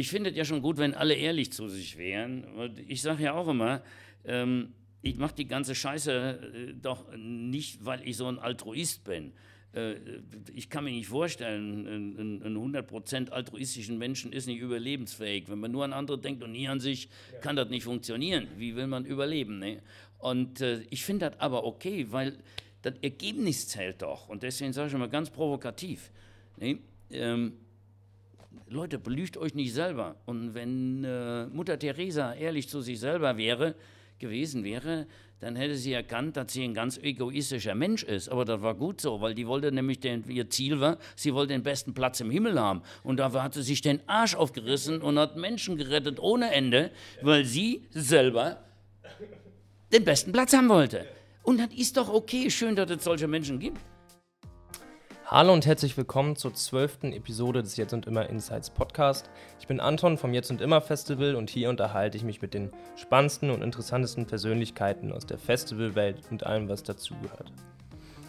ich finde es ja schon gut, wenn alle ehrlich zu sich wären. Ich sage ja auch immer, ähm, ich mache die ganze Scheiße äh, doch nicht, weil ich so ein Altruist bin. Äh, ich kann mir nicht vorstellen, ein, ein 100% altruistischen Menschen ist nicht überlebensfähig. Wenn man nur an andere denkt und nie an sich, ja. kann das nicht funktionieren. Wie will man überleben? Ne? Und äh, ich finde das aber okay, weil das Ergebnis zählt doch. Und deswegen sage ich immer ganz provokativ. Ne? Ähm, Leute, belügt euch nicht selber. Und wenn äh, Mutter Teresa ehrlich zu sich selber wäre, gewesen wäre, dann hätte sie erkannt, dass sie ein ganz egoistischer Mensch ist. Aber das war gut so, weil die wollte nämlich, den, ihr Ziel war, sie wollte den besten Platz im Himmel haben. Und dafür hat sie sich den Arsch aufgerissen und hat Menschen gerettet ohne Ende, weil sie selber den besten Platz haben wollte. Und das ist doch okay, schön, dass es solche Menschen gibt. Hallo und herzlich willkommen zur zwölften Episode des Jetzt und Immer Insights Podcast. Ich bin Anton vom Jetzt und Immer Festival und hier unterhalte ich mich mit den spannendsten und interessantesten Persönlichkeiten aus der Festivalwelt und allem, was dazugehört.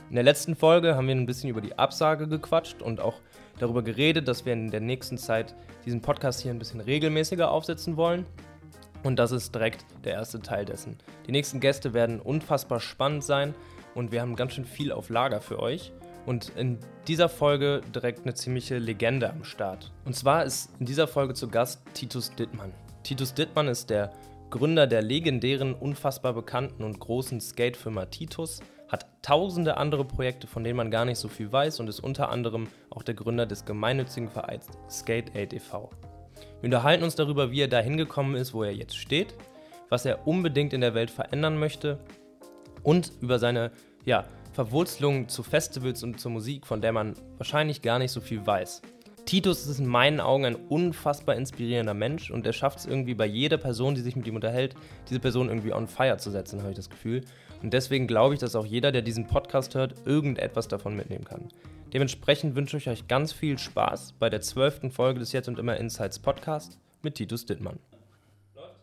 In der letzten Folge haben wir ein bisschen über die Absage gequatscht und auch darüber geredet, dass wir in der nächsten Zeit diesen Podcast hier ein bisschen regelmäßiger aufsetzen wollen. Und das ist direkt der erste Teil dessen. Die nächsten Gäste werden unfassbar spannend sein und wir haben ganz schön viel auf Lager für euch. Und in dieser Folge direkt eine ziemliche Legende am Start. Und zwar ist in dieser Folge zu Gast Titus Dittmann. Titus Dittmann ist der Gründer der legendären, unfassbar bekannten und großen Skatefirma Titus, hat tausende andere Projekte, von denen man gar nicht so viel weiß und ist unter anderem auch der Gründer des gemeinnützigen Vereins Skate Aid e.V. Wir unterhalten uns darüber, wie er da hingekommen ist, wo er jetzt steht, was er unbedingt in der Welt verändern möchte und über seine ja, Verwurzelung zu Festivals und zur Musik, von der man wahrscheinlich gar nicht so viel weiß. Titus ist in meinen Augen ein unfassbar inspirierender Mensch und er schafft es irgendwie bei jeder Person, die sich mit ihm unterhält, diese Person irgendwie on fire zu setzen, habe ich das Gefühl. Und deswegen glaube ich, dass auch jeder, der diesen Podcast hört, irgendetwas davon mitnehmen kann. Dementsprechend wünsche ich euch ganz viel Spaß bei der zwölften Folge des Jetzt und Immer Insights Podcast mit Titus Dittmann. Läuft?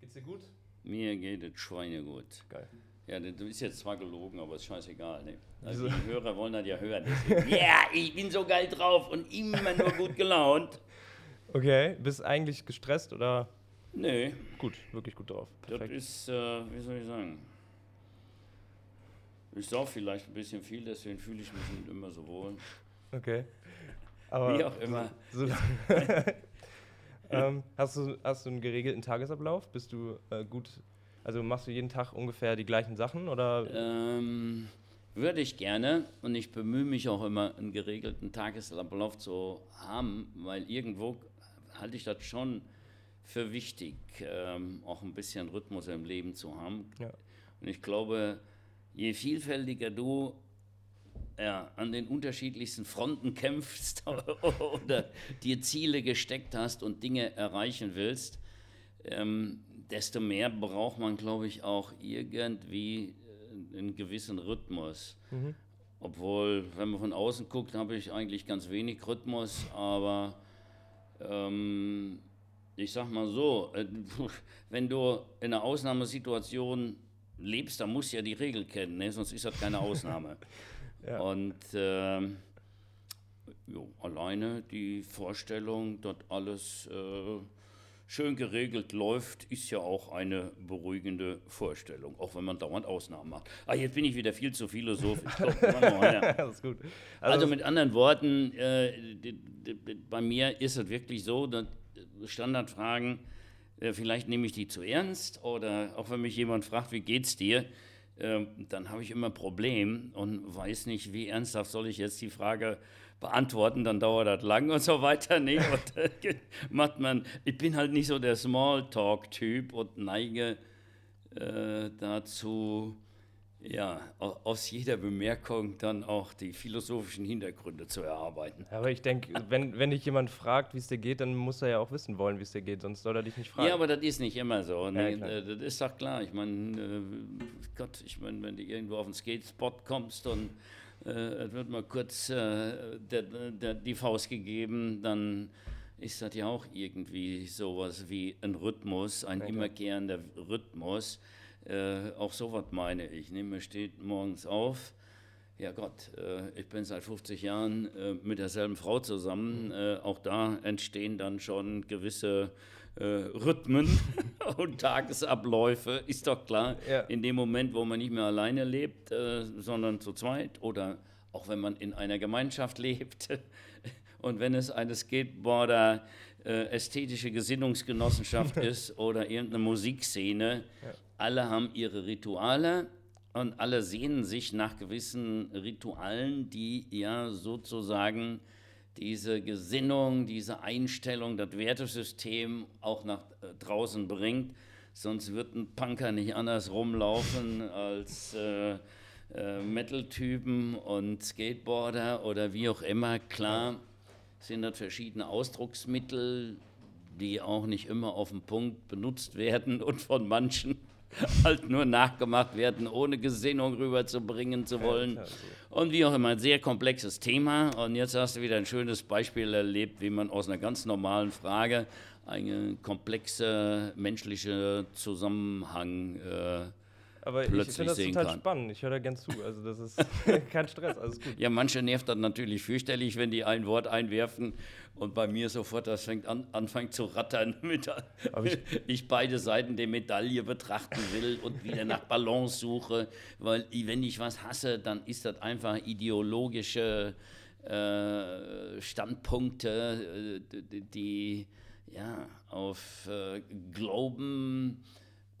Geht's dir gut? Mir geht es schweinegut. Geil. Ja, du bist jetzt zwar gelogen, aber ist scheißegal. Ne? Also die Hörer wollen das ja hören. Ja, yeah, ich bin so geil drauf und immer nur gut gelaunt. Okay, bist eigentlich gestresst oder? Nee. Gut, wirklich gut drauf. Perfekt. Das ist, äh, wie soll ich sagen? Ich sauf vielleicht ein bisschen viel, deswegen fühle ich mich nicht immer so wohl. Okay. Aber wie auch immer. So, so ähm, hast, du, hast du einen geregelten Tagesablauf? Bist du äh, gut also machst du jeden Tag ungefähr die gleichen Sachen oder? Ähm, würde ich gerne und ich bemühe mich auch immer, einen geregelten Tagesablauf zu haben, weil irgendwo halte ich das schon für wichtig, ähm, auch ein bisschen Rhythmus im Leben zu haben. Ja. Und ich glaube, je vielfältiger du ja, an den unterschiedlichsten Fronten kämpfst oder dir Ziele gesteckt hast und Dinge erreichen willst, ähm, desto mehr braucht man, glaube ich, auch irgendwie äh, einen gewissen Rhythmus. Mhm. Obwohl, wenn man von außen guckt, habe ich eigentlich ganz wenig Rhythmus, aber ähm, ich sag mal so, äh, wenn du in einer Ausnahmesituation lebst, dann musst du ja die Regel kennen, ne? sonst ist das keine Ausnahme. ja. Und ähm, jo, alleine die Vorstellung, dort alles äh, schön geregelt läuft, ist ja auch eine beruhigende Vorstellung, auch wenn man dauernd Ausnahmen macht. Ah, jetzt bin ich wieder viel zu philosophisch. ja. Also, also, mit anderen Worten, äh, bei mir ist es wirklich so, dass Standardfragen, äh, vielleicht nehme ich die zu ernst oder auch wenn mich jemand fragt, wie geht's dir, äh, dann habe ich immer ein Problem und weiß nicht, wie ernsthaft soll ich jetzt die Frage beantworten, dann dauert das lang und so weiter. Nee, und, äh, macht man, ich bin halt nicht so der Smalltalk-Typ und neige äh, dazu, ja, aus jeder Bemerkung dann auch die philosophischen Hintergründe zu erarbeiten. Aber ich denke, wenn, wenn dich jemand fragt, wie es dir geht, dann muss er ja auch wissen wollen, wie es dir geht, sonst soll er dich nicht fragen. Ja, aber das ist nicht immer so. Ne? Ja, das ist doch klar. Ich meine, äh, Gott, ich meine, wenn du irgendwo auf den Skatespot kommst und äh, es wird mal kurz äh, der, der, die Faust gegeben, dann ist das ja auch irgendwie sowas wie ein Rhythmus, ein okay. ja Gott, äh, ich bin seit 50 Jahren äh, mit derselben Frau zusammen. Äh, auch da entstehen dann schon gewisse äh, Rhythmen und Tagesabläufe, ist doch klar. Ja. In dem Moment, wo man nicht mehr alleine lebt, äh, sondern zu zweit oder auch wenn man in einer Gemeinschaft lebt und wenn es eine Skateboarder äh, ästhetische Gesinnungsgenossenschaft ist oder irgendeine Musikszene, ja. alle haben ihre Rituale und alle sehnen sich nach gewissen Ritualen, die ja sozusagen diese Gesinnung, diese Einstellung, das Wertesystem auch nach äh, draußen bringt. Sonst wird ein Punker nicht anders rumlaufen als äh, äh, Metal-Typen und Skateboarder oder wie auch immer. Klar sind das verschiedene Ausdrucksmittel, die auch nicht immer auf den Punkt benutzt werden und von manchen halt nur nachgemacht werden, ohne Gesinnung rüberzubringen zu wollen. Und wie auch immer, ein sehr komplexes Thema. Und jetzt hast du wieder ein schönes Beispiel erlebt, wie man aus einer ganz normalen Frage einen komplexen menschlichen Zusammenhang äh, aber ich finde das total kann. spannend. Ich höre da ganz zu. Also das ist kein Stress, alles gut. Ja, manche nervt dann natürlich fürchterlich, wenn die ein Wort einwerfen und bei mir sofort das fängt an, anfängt zu rattern, mit, ich, ich, beide Seiten der Medaille betrachten will und wieder nach Balance suche, weil wenn ich was hasse, dann ist das einfach ideologische äh, Standpunkte, äh, die ja auf äh, Glauben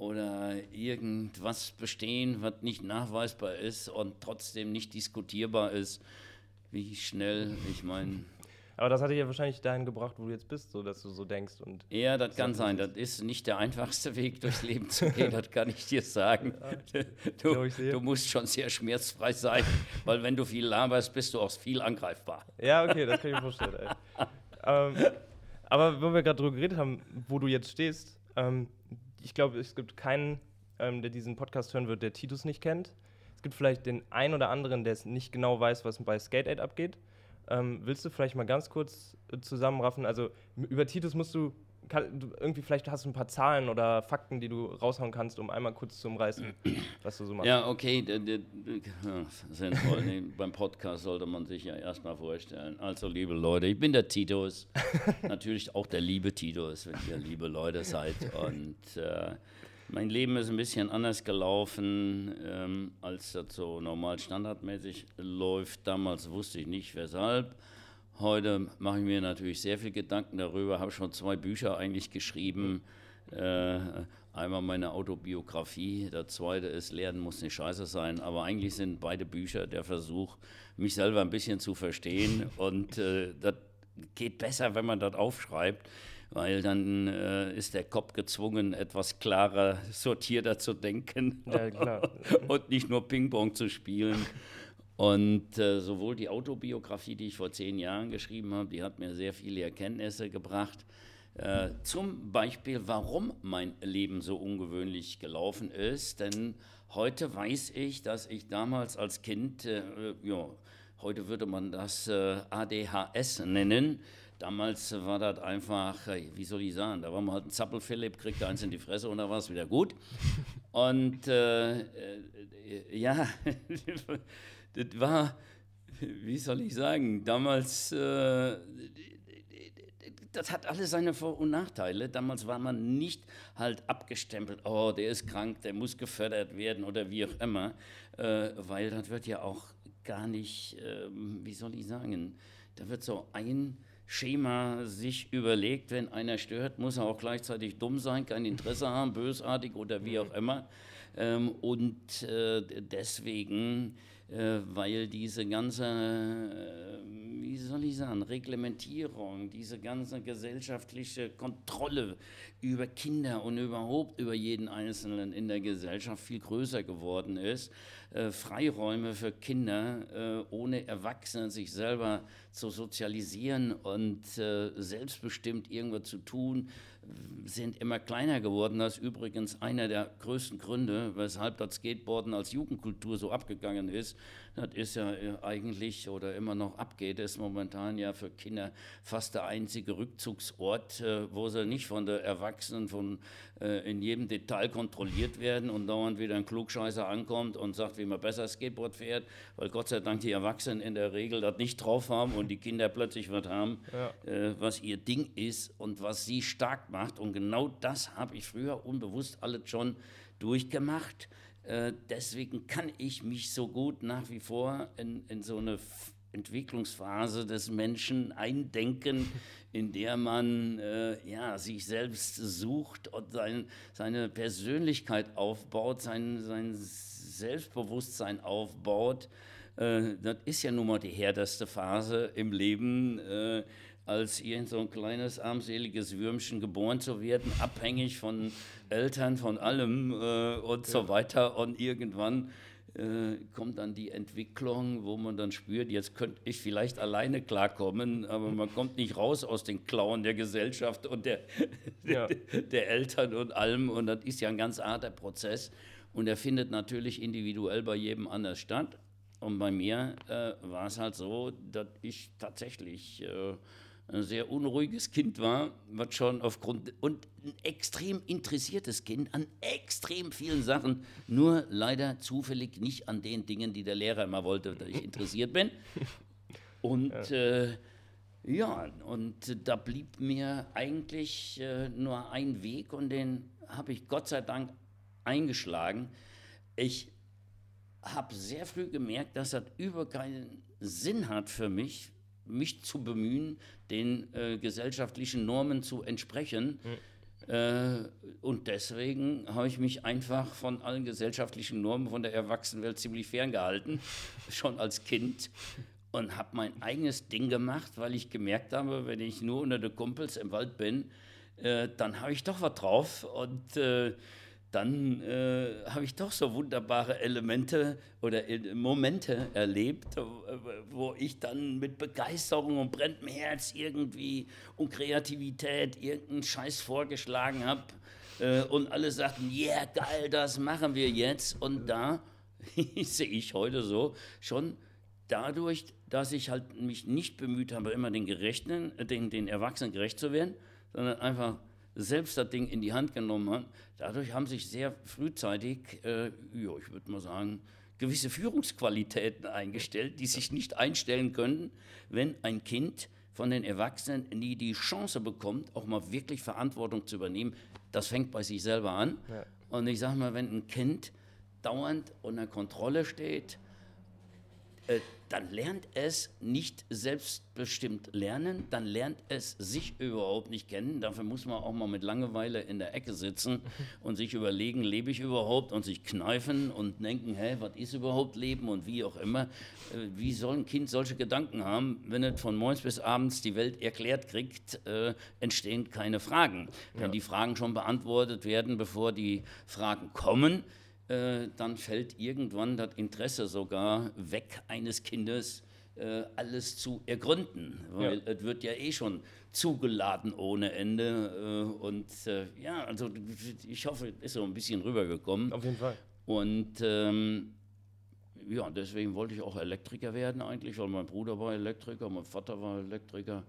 oder irgendwas bestehen, was nicht nachweisbar ist und trotzdem nicht diskutierbar ist, wie schnell, ich meine. Aber das hat dich ja wahrscheinlich dahin gebracht, wo du jetzt bist, so dass du so denkst. Und ja, das kann sein. Das ist nicht der einfachste Weg, durchs Leben zu gehen, das kann ich dir sagen. Du, du, musst schon sehr schmerzfrei sein, weil wenn du viel laberst, bist du auch viel angreifbar. Ja, okay, das kann ich mir vorstellen. ähm, aber wo wir gerade drüber geredet haben, wo du jetzt stehst, ähm, ich glaube, es gibt keinen, ähm, der diesen Podcast hören wird, der Titus nicht kennt. Es gibt vielleicht den einen oder anderen, der es nicht genau weiß, was bei Skate Aid abgeht. Ähm, willst du vielleicht mal ganz kurz äh, zusammenraffen? Also über Titus musst du, kann, irgendwie vielleicht hast du ein paar Zahlen oder Fakten, die du raushauen kannst, um einmal kurz zu umreißen, was du so machst. Ja, okay, sinnvoll. nee, beim Podcast sollte man sich ja erstmal vorstellen. Also, liebe Leute, ich bin der Titus. Natürlich auch der liebe Titus, wenn ihr liebe Leute seid. Und äh, mein Leben ist ein bisschen anders gelaufen, ähm, als das so normal standardmäßig läuft. Damals wusste ich nicht, weshalb. Heute mache ich mir natürlich sehr viel Gedanken darüber, habe schon zwei Bücher eigentlich geschrieben. Äh, einmal meine Autobiografie, der zweite ist Lernen muss nicht scheiße sein, aber eigentlich sind beide Bücher der Versuch, mich selber ein bisschen zu verstehen und äh, das geht besser, wenn man das aufschreibt weil dann äh, ist der Kopf gezwungen, etwas klarer, sortierter zu denken ja, und nicht nur Ping-Pong zu spielen. Und äh, sowohl die Autobiografie, die ich vor zehn Jahren geschrieben habe, die hat mir sehr viele Erkenntnisse gebracht. Äh, zum Beispiel, warum mein Leben so ungewöhnlich gelaufen ist. Denn heute weiß ich, dass ich damals als Kind, äh, ja, heute würde man das äh, ADHS nennen, Damals war das einfach, wie soll ich sagen, da war man halt ein Zappel-Philipp, kriegte eins in die Fresse und da war es wieder gut. Und äh, äh, ja, das war, wie soll ich sagen, damals, äh, das hat alles seine Vor- und Nachteile. Damals war man nicht halt abgestempelt, oh, der ist krank, der muss gefördert werden oder wie auch immer, äh, weil das wird ja auch gar nicht, ähm, wie soll ich sagen, da wird so ein Schema sich überlegt, wenn einer stört, muss er auch gleichzeitig dumm sein, kein Interesse haben, bösartig oder wie auch immer. Ähm, und äh, deswegen, äh, weil diese ganze, äh, wie soll ich sagen, Reglementierung, diese ganze gesellschaftliche Kontrolle über Kinder und überhaupt über jeden Einzelnen in der Gesellschaft viel größer geworden ist, äh, Freiräume für Kinder, äh, ohne Erwachsene sich selber zu sozialisieren und äh, selbstbestimmt irgendwas zu tun, sind immer kleiner geworden. Das ist übrigens einer der größten Gründe, weshalb das Skateboarden als Jugendkultur so abgegangen ist, Das ist ja äh, eigentlich oder immer noch abgeht, ist momentan ja für Kinder fast der einzige Rückzugsort, äh, wo sie nicht von der Erwachsenen von, äh, in jedem Detail kontrolliert werden und dauernd wieder ein Klugscheißer ankommt und sagt, wie man besser Skateboard fährt, weil Gott sei Dank die Erwachsenen in der Regel das nicht drauf haben und die Kinder plötzlich was haben, ja. was ihr Ding ist und was sie stark macht. Und genau das habe ich früher unbewusst alles schon durchgemacht. Äh, deswegen kann ich mich so gut nach wie vor in, in so eine Entwicklungsphase des Menschen eindenken, in der man äh, ja, sich selbst sucht und sein, seine Persönlichkeit aufbaut, sein, sein Selbstbewusstsein aufbaut. Äh, das ist ja nun mal die härteste Phase im Leben. Äh, als irgend so ein kleines armseliges Würmchen geboren zu werden, abhängig von Eltern, von allem äh, und ja. so weiter. Und irgendwann äh, kommt dann die Entwicklung, wo man dann spürt, jetzt könnte ich vielleicht alleine klarkommen, aber man kommt nicht raus aus den Klauen der Gesellschaft und der, ja. der Eltern und allem. Und das ist ja ein ganz harter Prozess. Und er findet natürlich individuell bei jedem anders statt. Und bei mir äh, war es halt so, dass ich tatsächlich äh, ein sehr unruhiges Kind war, was schon aufgrund und ein extrem interessiertes Kind an extrem vielen Sachen, nur leider zufällig nicht an den Dingen, die der Lehrer immer wollte, dass ich interessiert bin. Und ja, äh, ja und da blieb mir eigentlich äh, nur ein Weg und den habe ich Gott sei Dank eingeschlagen. Ich habe sehr früh gemerkt, dass das über keinen Sinn hat für mich, mich zu bemühen, den äh, gesellschaftlichen Normen zu entsprechen. Mhm. Äh, und deswegen habe ich mich einfach von allen gesellschaftlichen Normen von der Erwachsenenwelt ziemlich ferngehalten, schon als Kind. Und habe mein eigenes Ding gemacht, weil ich gemerkt habe, wenn ich nur unter den Kumpels im Wald bin, äh, dann habe ich doch was drauf. Und äh, dann äh, habe ich doch so wunderbare Elemente oder Momente erlebt, äh, wo ich dann mit Begeisterung und brenntem Herz irgendwie und Kreativität irgendeinen Scheiß vorgeschlagen habe äh, und alle sagten, ja yeah, geil, das machen wir jetzt. Und da sehe ich heute so schon dadurch, dass ich halt mich nicht bemüht habe, immer den Gerechten, den, den Erwachsenen gerecht zu werden, sondern einfach selbst das Ding in die Hand genommen hat. Dadurch haben sich sehr frühzeitig, äh, ja, ich würde mal sagen, gewisse Führungsqualitäten eingestellt, die sich nicht einstellen können, wenn ein Kind von den Erwachsenen nie die Chance bekommt, auch mal wirklich Verantwortung zu übernehmen. Das fängt bei sich selber an. Ja. Und ich sage mal, wenn ein Kind dauernd unter Kontrolle steht, dann lernt es nicht selbstbestimmt lernen, dann lernt es sich überhaupt nicht kennen. Dafür muss man auch mal mit Langeweile in der Ecke sitzen und sich überlegen, lebe ich überhaupt und sich kneifen und denken, hä, was ist überhaupt Leben und wie auch immer. Äh, wie soll ein Kind solche Gedanken haben, wenn es von morgens bis abends die Welt erklärt kriegt, äh, entstehen keine Fragen. Wenn ja. die Fragen schon beantwortet werden, bevor die Fragen kommen, äh, dann fällt irgendwann das Interesse sogar weg eines Kindes, äh, alles zu ergründen, weil ja. es wird ja eh schon zugeladen ohne Ende. Äh, und äh, ja, also ich hoffe, es ist so ein bisschen rübergekommen. Auf jeden Fall. Und ähm, ja, deswegen wollte ich auch Elektriker werden eigentlich, weil mein Bruder war Elektriker, mein Vater war Elektriker.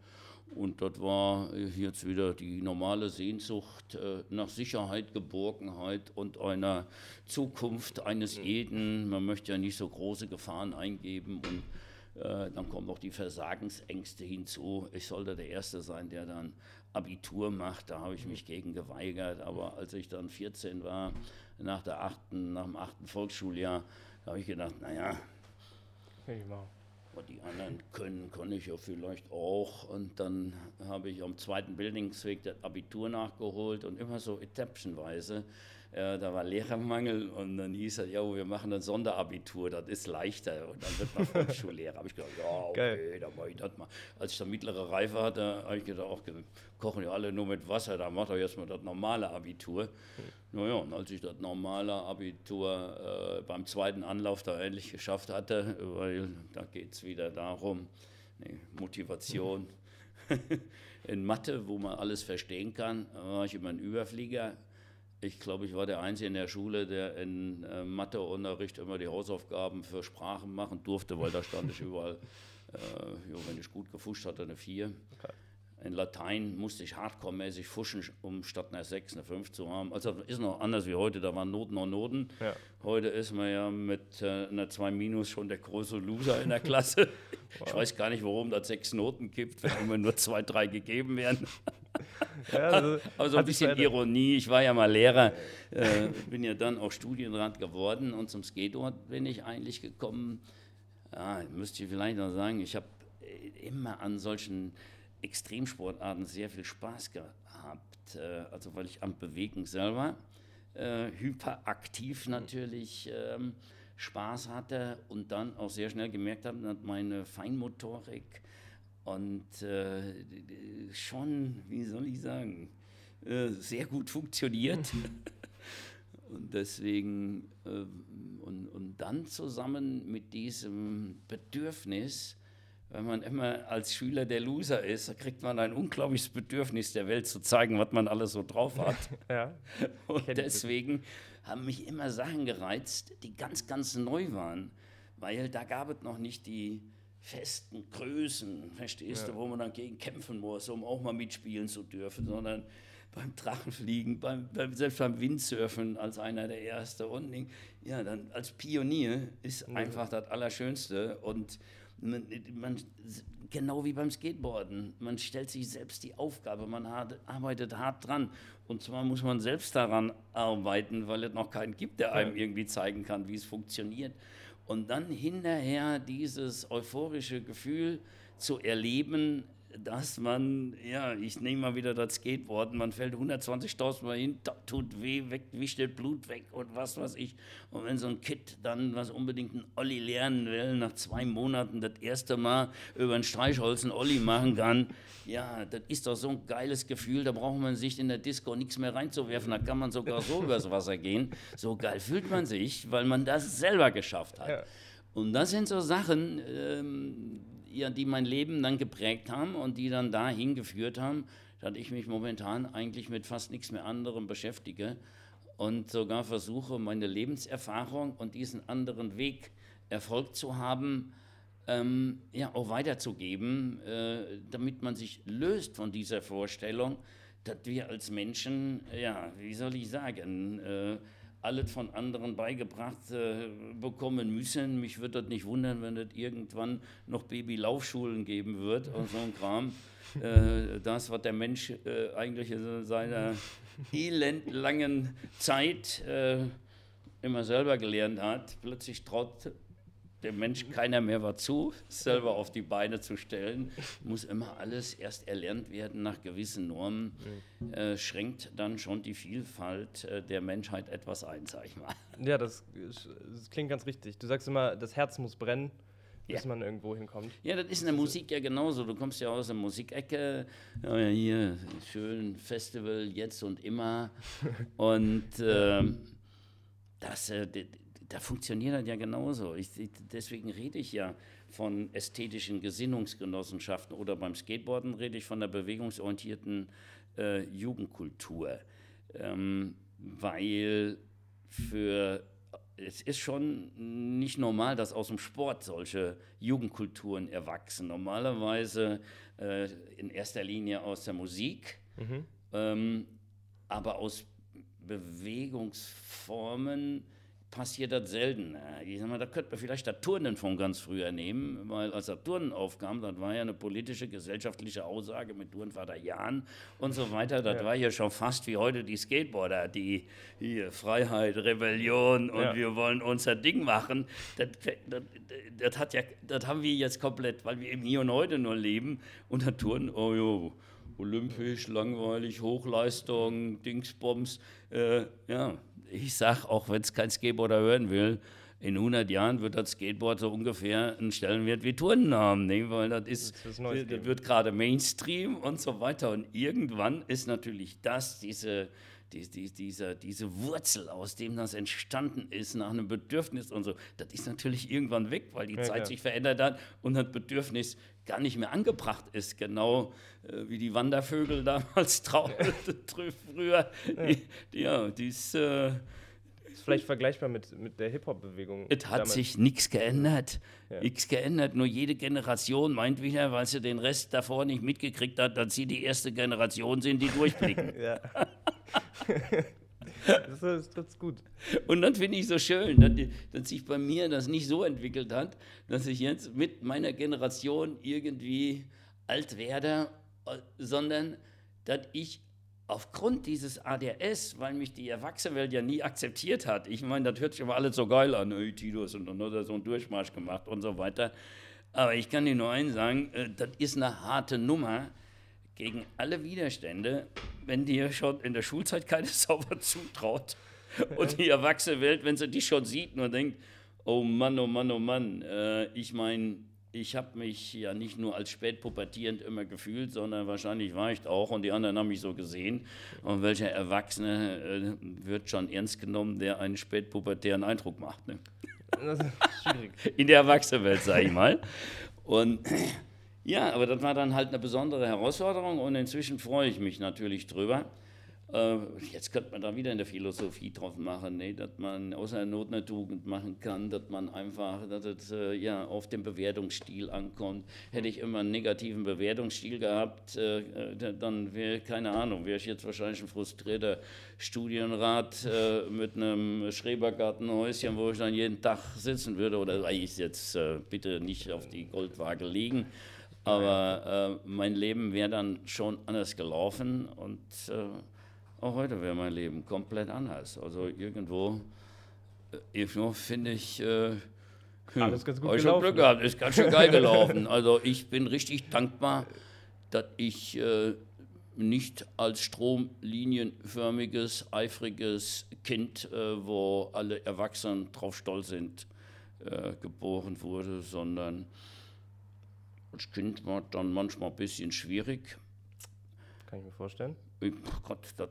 Und das war jetzt wieder die normale Sehnsucht äh, nach Sicherheit, Geborgenheit und einer Zukunft eines mhm. jeden. Man möchte ja nicht so große Gefahren eingeben und äh, dann kommen noch die Versagensängste hinzu. Ich sollte der Erste sein, der dann Abitur macht. Da habe ich mich gegen geweigert. Aber als ich dann 14 war, nach, der achten, nach dem achten Volksschuljahr, habe ich gedacht, naja, was die anderen können, kann ich ja vielleicht auch. Und dann habe ich am zweiten Bildungsweg das Abitur nachgeholt und immer so etappenweise. Äh, da war Lehrermangel und dann hieß es, ja, wir machen ein Sonderabitur, das ist leichter. Und dann wird man Volksschullehrer. habe ich gedacht, ja, okay, dann mache ich das mal. Als ich dann mittlere Reife hatte, habe ich gedacht, auch kochen ja alle nur mit Wasser, dann macht er jetzt mal das normale Abitur. Mhm. Naja, und als ich das normale Abitur äh, beim zweiten Anlauf da endlich geschafft hatte, weil da geht es wieder darum, nee, Motivation. Mhm. In Mathe, wo man alles verstehen kann, war ich immer ein Überflieger Ich glaube, ich war der Einzige in der Schule, der in äh, Matheunterricht immer die Hausaufgaben für Sprachen machen durfte, weil da stand ich überall, äh, jo, wenn ich gut gefuscht hatte, eine 4. Okay. In Latein musste ich hardcore-mäßig fuschen, um statt einer 6 eine 5 zu haben. Also ist noch anders wie heute, da waren Noten noch Noten. Ja. Heute ist man ja mit äh, einer 2 minus schon der große Loser in der Klasse. wow. Ich weiß gar nicht, warum das 6 Noten gibt, wenn immer nur 2, 3 gegeben werden. Ja, also, Aber so ein bisschen Ironie. Ich war ja mal Lehrer, äh, bin ja dann auch Studienrat geworden und zum Skateboard bin ich eigentlich gekommen. Ja, müsste ich vielleicht noch sagen, ich habe immer an solchen Extremsportarten sehr viel Spaß gehabt. Äh, also weil ich am Bewegen selber äh, hyperaktiv natürlich ähm, Spaß hatte und dann auch sehr schnell gemerkt habe, dass meine Feinmotorik und äh, schon, wie soll ich sagen, äh, sehr gut funktioniert. und deswegen, äh, und, und dann zusammen mit diesem Bedürfnis, wenn man immer als Schüler der Loser ist, da kriegt man ein unglaubliches Bedürfnis der Welt zu zeigen, was man alles so drauf hat. ja. Und deswegen haben mich immer Sachen gereizt, die ganz, ganz neu waren, weil da gab es noch nicht die festen Größen, verstehst ja. du, wo man dann gegen kämpfen muss, um auch mal mitspielen zu dürfen, sondern beim Drachenfliegen, beim, beim, selbst beim Windsurfen als einer der Ersten und ja, dann als Pionier ist ja. einfach das Allerschönste und man, man, genau wie beim Skateboarden. Man stellt sich selbst die Aufgabe, man hat, arbeitet hart dran. Und zwar muss man selbst daran arbeiten, weil es noch keinen gibt, der einem irgendwie zeigen kann, wie es funktioniert. Und dann hinterher dieses euphorische Gefühl zu erleben, dass man, ja, ich nehme mal wieder das Skateboard, man fällt 120.000 Mal hin, tut weh, weg, wischt das Blut weg und was weiß ich. Und wenn so ein Kid dann, was unbedingt ein Olli lernen will, nach zwei Monaten das erste Mal über ein Streichholz ein Olli machen kann, ja, das ist doch so ein geiles Gefühl, da braucht man sich in der Disco nichts mehr reinzuwerfen, da kann man sogar so übers Wasser gehen. So geil fühlt man sich, weil man das selber geschafft hat. Ja. Und das sind so Sachen, ähm, ja, die mein Leben dann geprägt haben und die dann dahin geführt haben, dass ich mich momentan eigentlich mit fast nichts mehr anderem beschäftige und sogar versuche, meine Lebenserfahrung und diesen anderen Weg Erfolg zu haben, ähm, ja, auch weiterzugeben, äh, damit man sich löst von dieser Vorstellung, dass wir als Menschen, ja, wie soll ich sagen, äh, alles von anderen beigebracht äh, bekommen müssen. Mich würde das nicht wundern, wenn es irgendwann noch Babylaufschulen geben wird und so ein Kram. Äh, das, was der Mensch äh, eigentlich in seiner elendlangen Zeit äh, immer selber gelernt hat, plötzlich traut dem Mensch keiner mehr was zu, selber auf die Beine zu stellen, muss immer alles erst erlernt werden nach gewissen Normen, äh, schränkt dann schon die Vielfalt äh, der Menschheit etwas ein, sag ich mal. Ja, das, das, klingt ganz richtig. Du sagst immer, das Herz muss brennen. Bis ja. man irgendwo hinkommt. Ja, das ist in der Musik ja genauso. Du kommst ja aus der Musikecke, ja, hier schön Festival jetzt und immer. und ähm, das, äh, da funktioniert das ja genauso. Ich, deswegen rede ich ja von ästhetischen Gesinnungsgenossenschaften oder beim Skateboarden rede ich von der bewegungsorientierten äh, Jugendkultur. Ähm, weil für es ist schon nicht normal, dass aus dem Sport solche Jugendkulturen erwachsen. Normalerweise äh, in erster Linie aus der Musik, mhm. ähm, aber aus Bewegungsformen, passiert das selten. Ich sag mal, da könnte man vielleicht das Turnen von ganz früher nehmen, weil als das Turnen aufkam, das war ja eine politische, gesellschaftliche Aussage mit Turnvater Jan und so weiter. Das ja. war ja schon fast wie heute die Skateboarder, die hier Freiheit, Rebellion und ja. wir wollen unser Ding machen. Das, das, das, hat ja, das haben wir jetzt komplett, weil wir eben hier und heute nur leben und das Turnen, oh jo, olympisch, langweilig, Hochleistung, Dingsbombs, äh, ja ich sage, auch wenn es kein Skateboarder hören will, in 100 Jahren wird das Skateboard so ungefähr einen Stellenwert wie Turnen haben, ne? weil das ist, Das ist das wird gerade Mainstream und so weiter. Und irgendwann ist natürlich das, diese, die, die, diese, diese Wurzel, aus dem das entstanden ist, nach einem Bedürfnis und so, das ist natürlich irgendwann weg, weil die Ja, Zeit klar. sich verändert hat und das Bedürfnis gar nicht mehr angebracht ist, genau äh, wie die Wandervögel damals trauerten früher. Die, die, ja, die ist, äh, ist vielleicht vergleichbar mit, mit der Hip-Hop-Bewegung. es hat damals. sich nichts geändert. Ja. Nichts geändert. Nur jede Generation meint wieder, weil sie den Rest davor nicht mitgekriegt hat, dass sie die erste Generation sind, die durchblicken. Ja. das ist, das ist gut. Und dann finde ich so schön, dass, dass sich bei mir das nicht so entwickelt hat, dass ich jetzt mit meiner Generation irgendwie alt werde, äh, sondern dass ich aufgrund dieses ADS, weil mich die Erwachsenenwelt ja nie akzeptiert hat, ich meine, das hört sich aber alles so geil an, hey, Tito ist und dann hat er so einen Durchmarsch gemacht und so weiter. Aber ich kann dir nur eins sagen, äh, das ist eine harte Nummer gegen alle Widerstände, wenn dir schon in der Schulzeit keine Sauber zutraut und die erwachsene Welt, wenn sie dich schon sieht, nur denkt, oh Mann, oh Mann, oh Mann, äh, ich meine, ich habe mich ja nicht nur als spätpubertierend immer gefühlt, sondern wahrscheinlich war ich auch und die anderen haben mich so gesehen. Und welcher Erwachsene äh, wird schon ernst genommen, der einen spätpubertären Eindruck macht? Ne? Das ist schwierig. in der Erwachsenenwelt, sage ich mal. Und ja, aber das war dann halt eine besondere Herausforderung und inzwischen freue ich mich natürlich drüber. Äh, jetzt könnte man da wieder in der Philosophie drauf machen, ne? dass man aus einer Not eine Tugend machen kann, dass man einfach, dass es äh, ja, auf den Bewertungsstil ankommt. Hätte ich immer einen negativen Bewertungsstil gehabt, äh, dann wäre, keine Ahnung, wäre ich jetzt wahrscheinlich ein frustrierter Studienrat mit einem Schrebergartenhäuschen, wo ich dann jeden Tag sitzen würde. Oder ich jetzt bitte nicht auf die Goldwaage legen. Aber äh, mein Leben wäre dann schon anders gelaufen und äh, auch heute wäre mein Leben komplett anders. Also irgendwo, äh, irgendwo finde ich, äh, Alles ganz gut hab ich schon gelaufen. Glück gehabt, ist ganz schön geil gelaufen. Also ich bin richtig dankbar, dass ich äh, nicht als stromlinienförmiges, eifriges Kind, äh, wo alle Erwachsenen drauf stolz sind, äh, geboren wurde, sondern als Kind war dann manchmal ein bisschen schwierig. Kann ich mir vorstellen. Ich, Gott, das,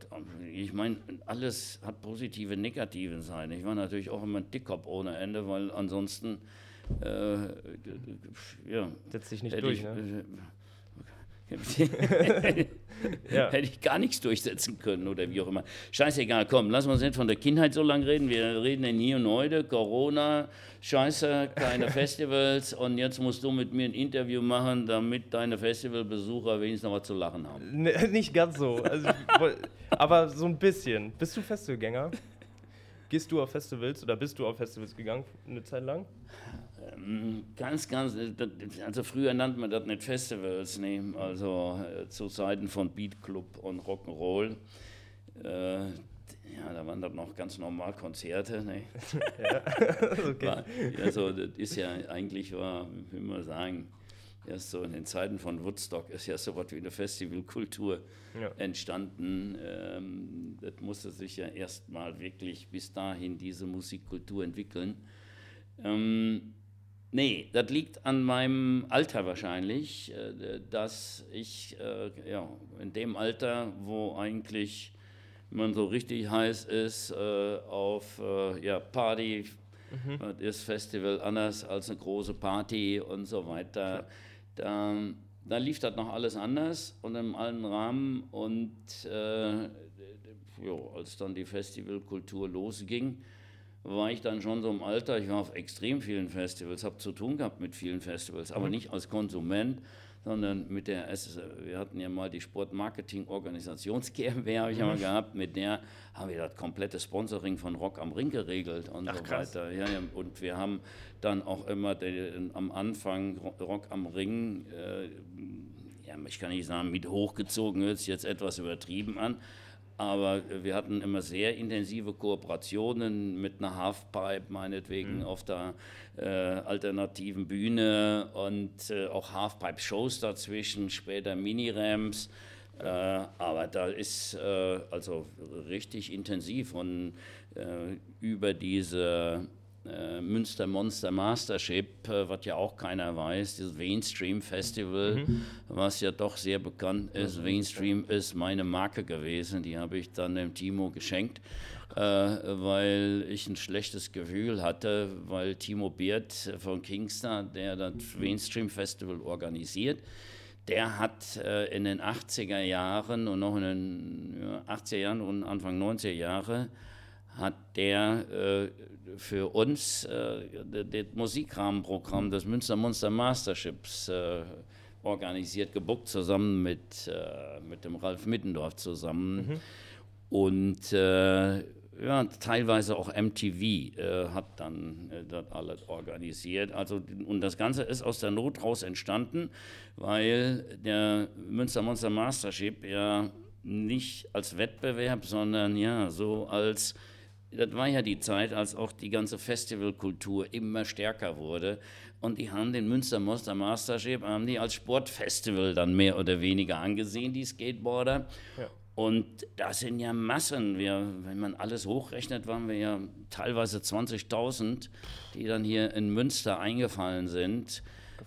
ich meine, alles hat positive, negative Seiten. Ich war natürlich auch immer ein Dickkopf ohne Ende, weil ansonsten, äh, ja, Setzt sich nicht durch, ich, ne? Ja. hätte ich gar nichts durchsetzen können oder wie auch immer. Scheißegal, komm, lass uns nicht von der Kindheit so lange reden. Wir reden in hier und heute, Corona, scheiße, keine Festivals und jetzt musst du mit mir ein Interview machen, damit deine Festivalbesucher wenigstens noch was zu lachen haben. Ne, nicht ganz so. Also, aber so ein bisschen. Bist du Festivalgänger? Gehst du auf Festivals oder bist du auf Festivals gegangen eine Zeit lang? Ähm, Ganz, ganz, äh, das- also früher nannte man das nicht Festivals, ne? also äh, zu Zeiten von Beat Club und Rock'n'Roll. Äh, ja, da waren dann noch ganz normal Konzerte. Ne? okay. War, also das ist ja eigentlich, war, wie will man sagen, erst so in den Zeiten von Woodstock ist ja so was wie eine Festivalkultur Ja. entstanden. Ähm, das musste sich ja erstmal wirklich bis dahin diese Musikkultur entwickeln. Ähm, nee, das liegt an meinem Alter wahrscheinlich, äh, dass ich äh, ja, in dem Alter, wo eigentlich man so richtig heiß ist äh, auf ja, Party, das ist Festival anders als eine große Party und so weiter. Da, da lief das noch alles anders und im alten Rahmen und äh, jo, als dann die Festivalkultur losging, war ich dann schon so im Alter, ich war auf extrem vielen Festivals, habe zu tun gehabt mit vielen Festivals, aber nicht als Konsument, sondern mit der, wir hatten ja mal die Sportmarketing-Organisations GmbH, habe ich ja mal gehabt, mit der haben wir das komplette Sponsoring von Rock am Ring geregelt und Ach, so krass. weiter. Ja, ja, und wir haben dann auch immer den, am Anfang Ro- Rock am Ring, äh, ja, ich kann nicht sagen, mit hochgezogen, hört sich jetzt etwas übertrieben an, aber wir hatten immer sehr intensive Kooperationen mit einer Halfpipe, meinetwegen, auf der äh, alternativen Bühne und äh, auch Halfpipe-Shows dazwischen, später Mini-Ramps. Äh, aber da ist äh, also richtig intensiv und äh, über diese äh, Münster Monster Mastership, äh, was ja auch keiner weiß, dieses Mainstream Festival, mhm. was ja doch sehr bekannt ist. Mhm. Mainstream ist meine Marke gewesen, die habe ich dann dem Timo geschenkt, äh, weil ich ein schlechtes Gefühl hatte, weil Timo Beard von Kingstar, der das Mainstream Festival organisiert, der hat äh, in den 80er Jahren und noch in den ja, 80er Jahren und Anfang 90er Jahre hat der äh, für uns äh, das Musikrahmenprogramm des Münster Monster Masterships äh, organisiert, gebuckt, zusammen mit, äh, mit dem Ralf Mittendorf zusammen. Mhm. Und äh, ja, teilweise auch MTV äh, hat dann äh, das alles organisiert. Also, und das Ganze ist aus der Not raus entstanden, weil der Münster Monster Mastership ja nicht als Wettbewerb, sondern ja so als das war ja die Zeit, als auch die ganze Festivalkultur immer stärker wurde. Und die haben den Münster Monster Mastership haben die als Sportfestival dann mehr oder weniger angesehen, die Skateboarder. Ja. Und das sind ja Massen. Wir, wenn man alles hochrechnet, waren wir ja teilweise 20.000, die dann hier in Münster eingefallen sind.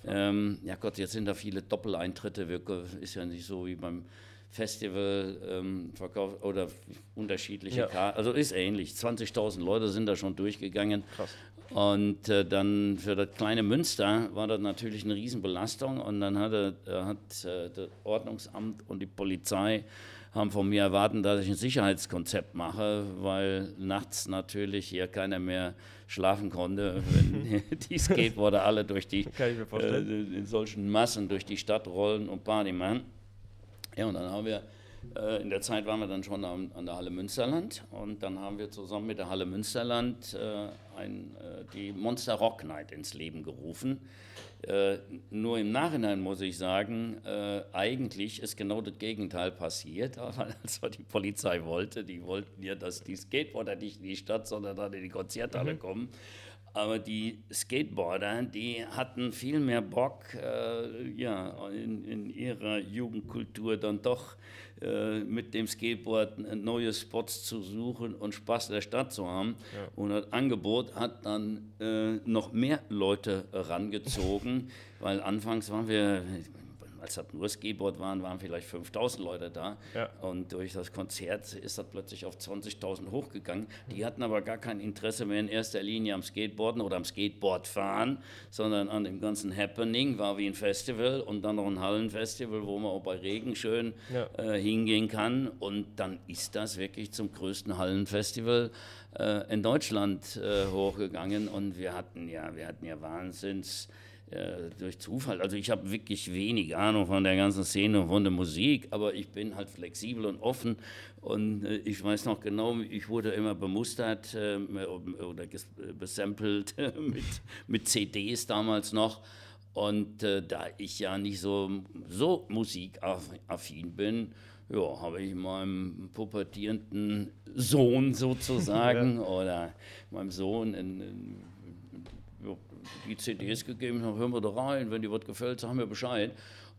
Ähm, ja Gott, jetzt sind da viele Doppeleintritte. Ist ja nicht so wie beim Festival ähm, verkauft oder unterschiedliche ja. Karten. Also ist ähnlich. 20.000 Leute sind da schon durchgegangen. Krass. Und äh, dann für das kleine Münster war das natürlich eine Riesenbelastung. Und dann hatte, äh, hat äh, das Ordnungsamt und die Polizei haben von mir erwartet, dass ich ein Sicherheitskonzept mache, weil nachts natürlich hier keiner mehr schlafen konnte, wenn die Skateboarder alle durch die äh, in solchen Massen durch die Stadt rollen und Party machen. Ja, und dann haben wir, äh, in der Zeit waren wir dann schon an, an, der Halle Münsterland und dann haben wir zusammen mit der Halle Münsterland äh, ein, äh, die Monster Rock Night ins Leben gerufen. Äh, nur im Nachhinein muss ich sagen, äh, eigentlich ist genau das Gegenteil passiert, als die Polizei wollte. Die wollten ja, dass die Skateboarder nicht in die Stadt, sondern dann in die Konzerthalle mhm. kommen. Aber die Skateboarder, die hatten viel mehr Bock, äh, ja, in, in, ihrer Jugendkultur dann doch äh, mit dem Skateboard neue Spots zu suchen und Spaß in der Stadt zu haben. Ja. Und das Angebot hat dann äh, noch mehr Leute rangezogen, weil anfangs waren wir, als das nur Skateboard waren, waren vielleicht 5000 Leute da. Ja. Und durch das Konzert ist das plötzlich auf 20.000 hochgegangen. Die hatten aber gar kein Interesse mehr in erster Linie am Skateboarden oder am Skateboardfahren, sondern an dem ganzen Happening. War wie ein Festival und dann noch ein Hallenfestival, wo man auch bei Regen schön ja. äh, hingehen kann. Und dann ist das wirklich zum größten Hallenfestival äh, in Deutschland äh, hochgegangen. Und wir hatten ja, wir hatten ja Wahnsinns äh, durch Zufall. Also ich habe wirklich wenig Ahnung von der ganzen Szene und von der Musik, aber ich bin halt flexibel und offen und äh, ich weiß noch genau, ich wurde immer bemustert äh, oder besampelt mit, mit CDs damals noch. Und äh, da ich ja nicht so, so musikaffin bin, ja, habe ich meinem pubertierenden Sohn sozusagen ja. oder meinem Sohn in, in die CDs gegeben, dann hören wir da rein, wenn dir was gefällt, sagen wir Bescheid.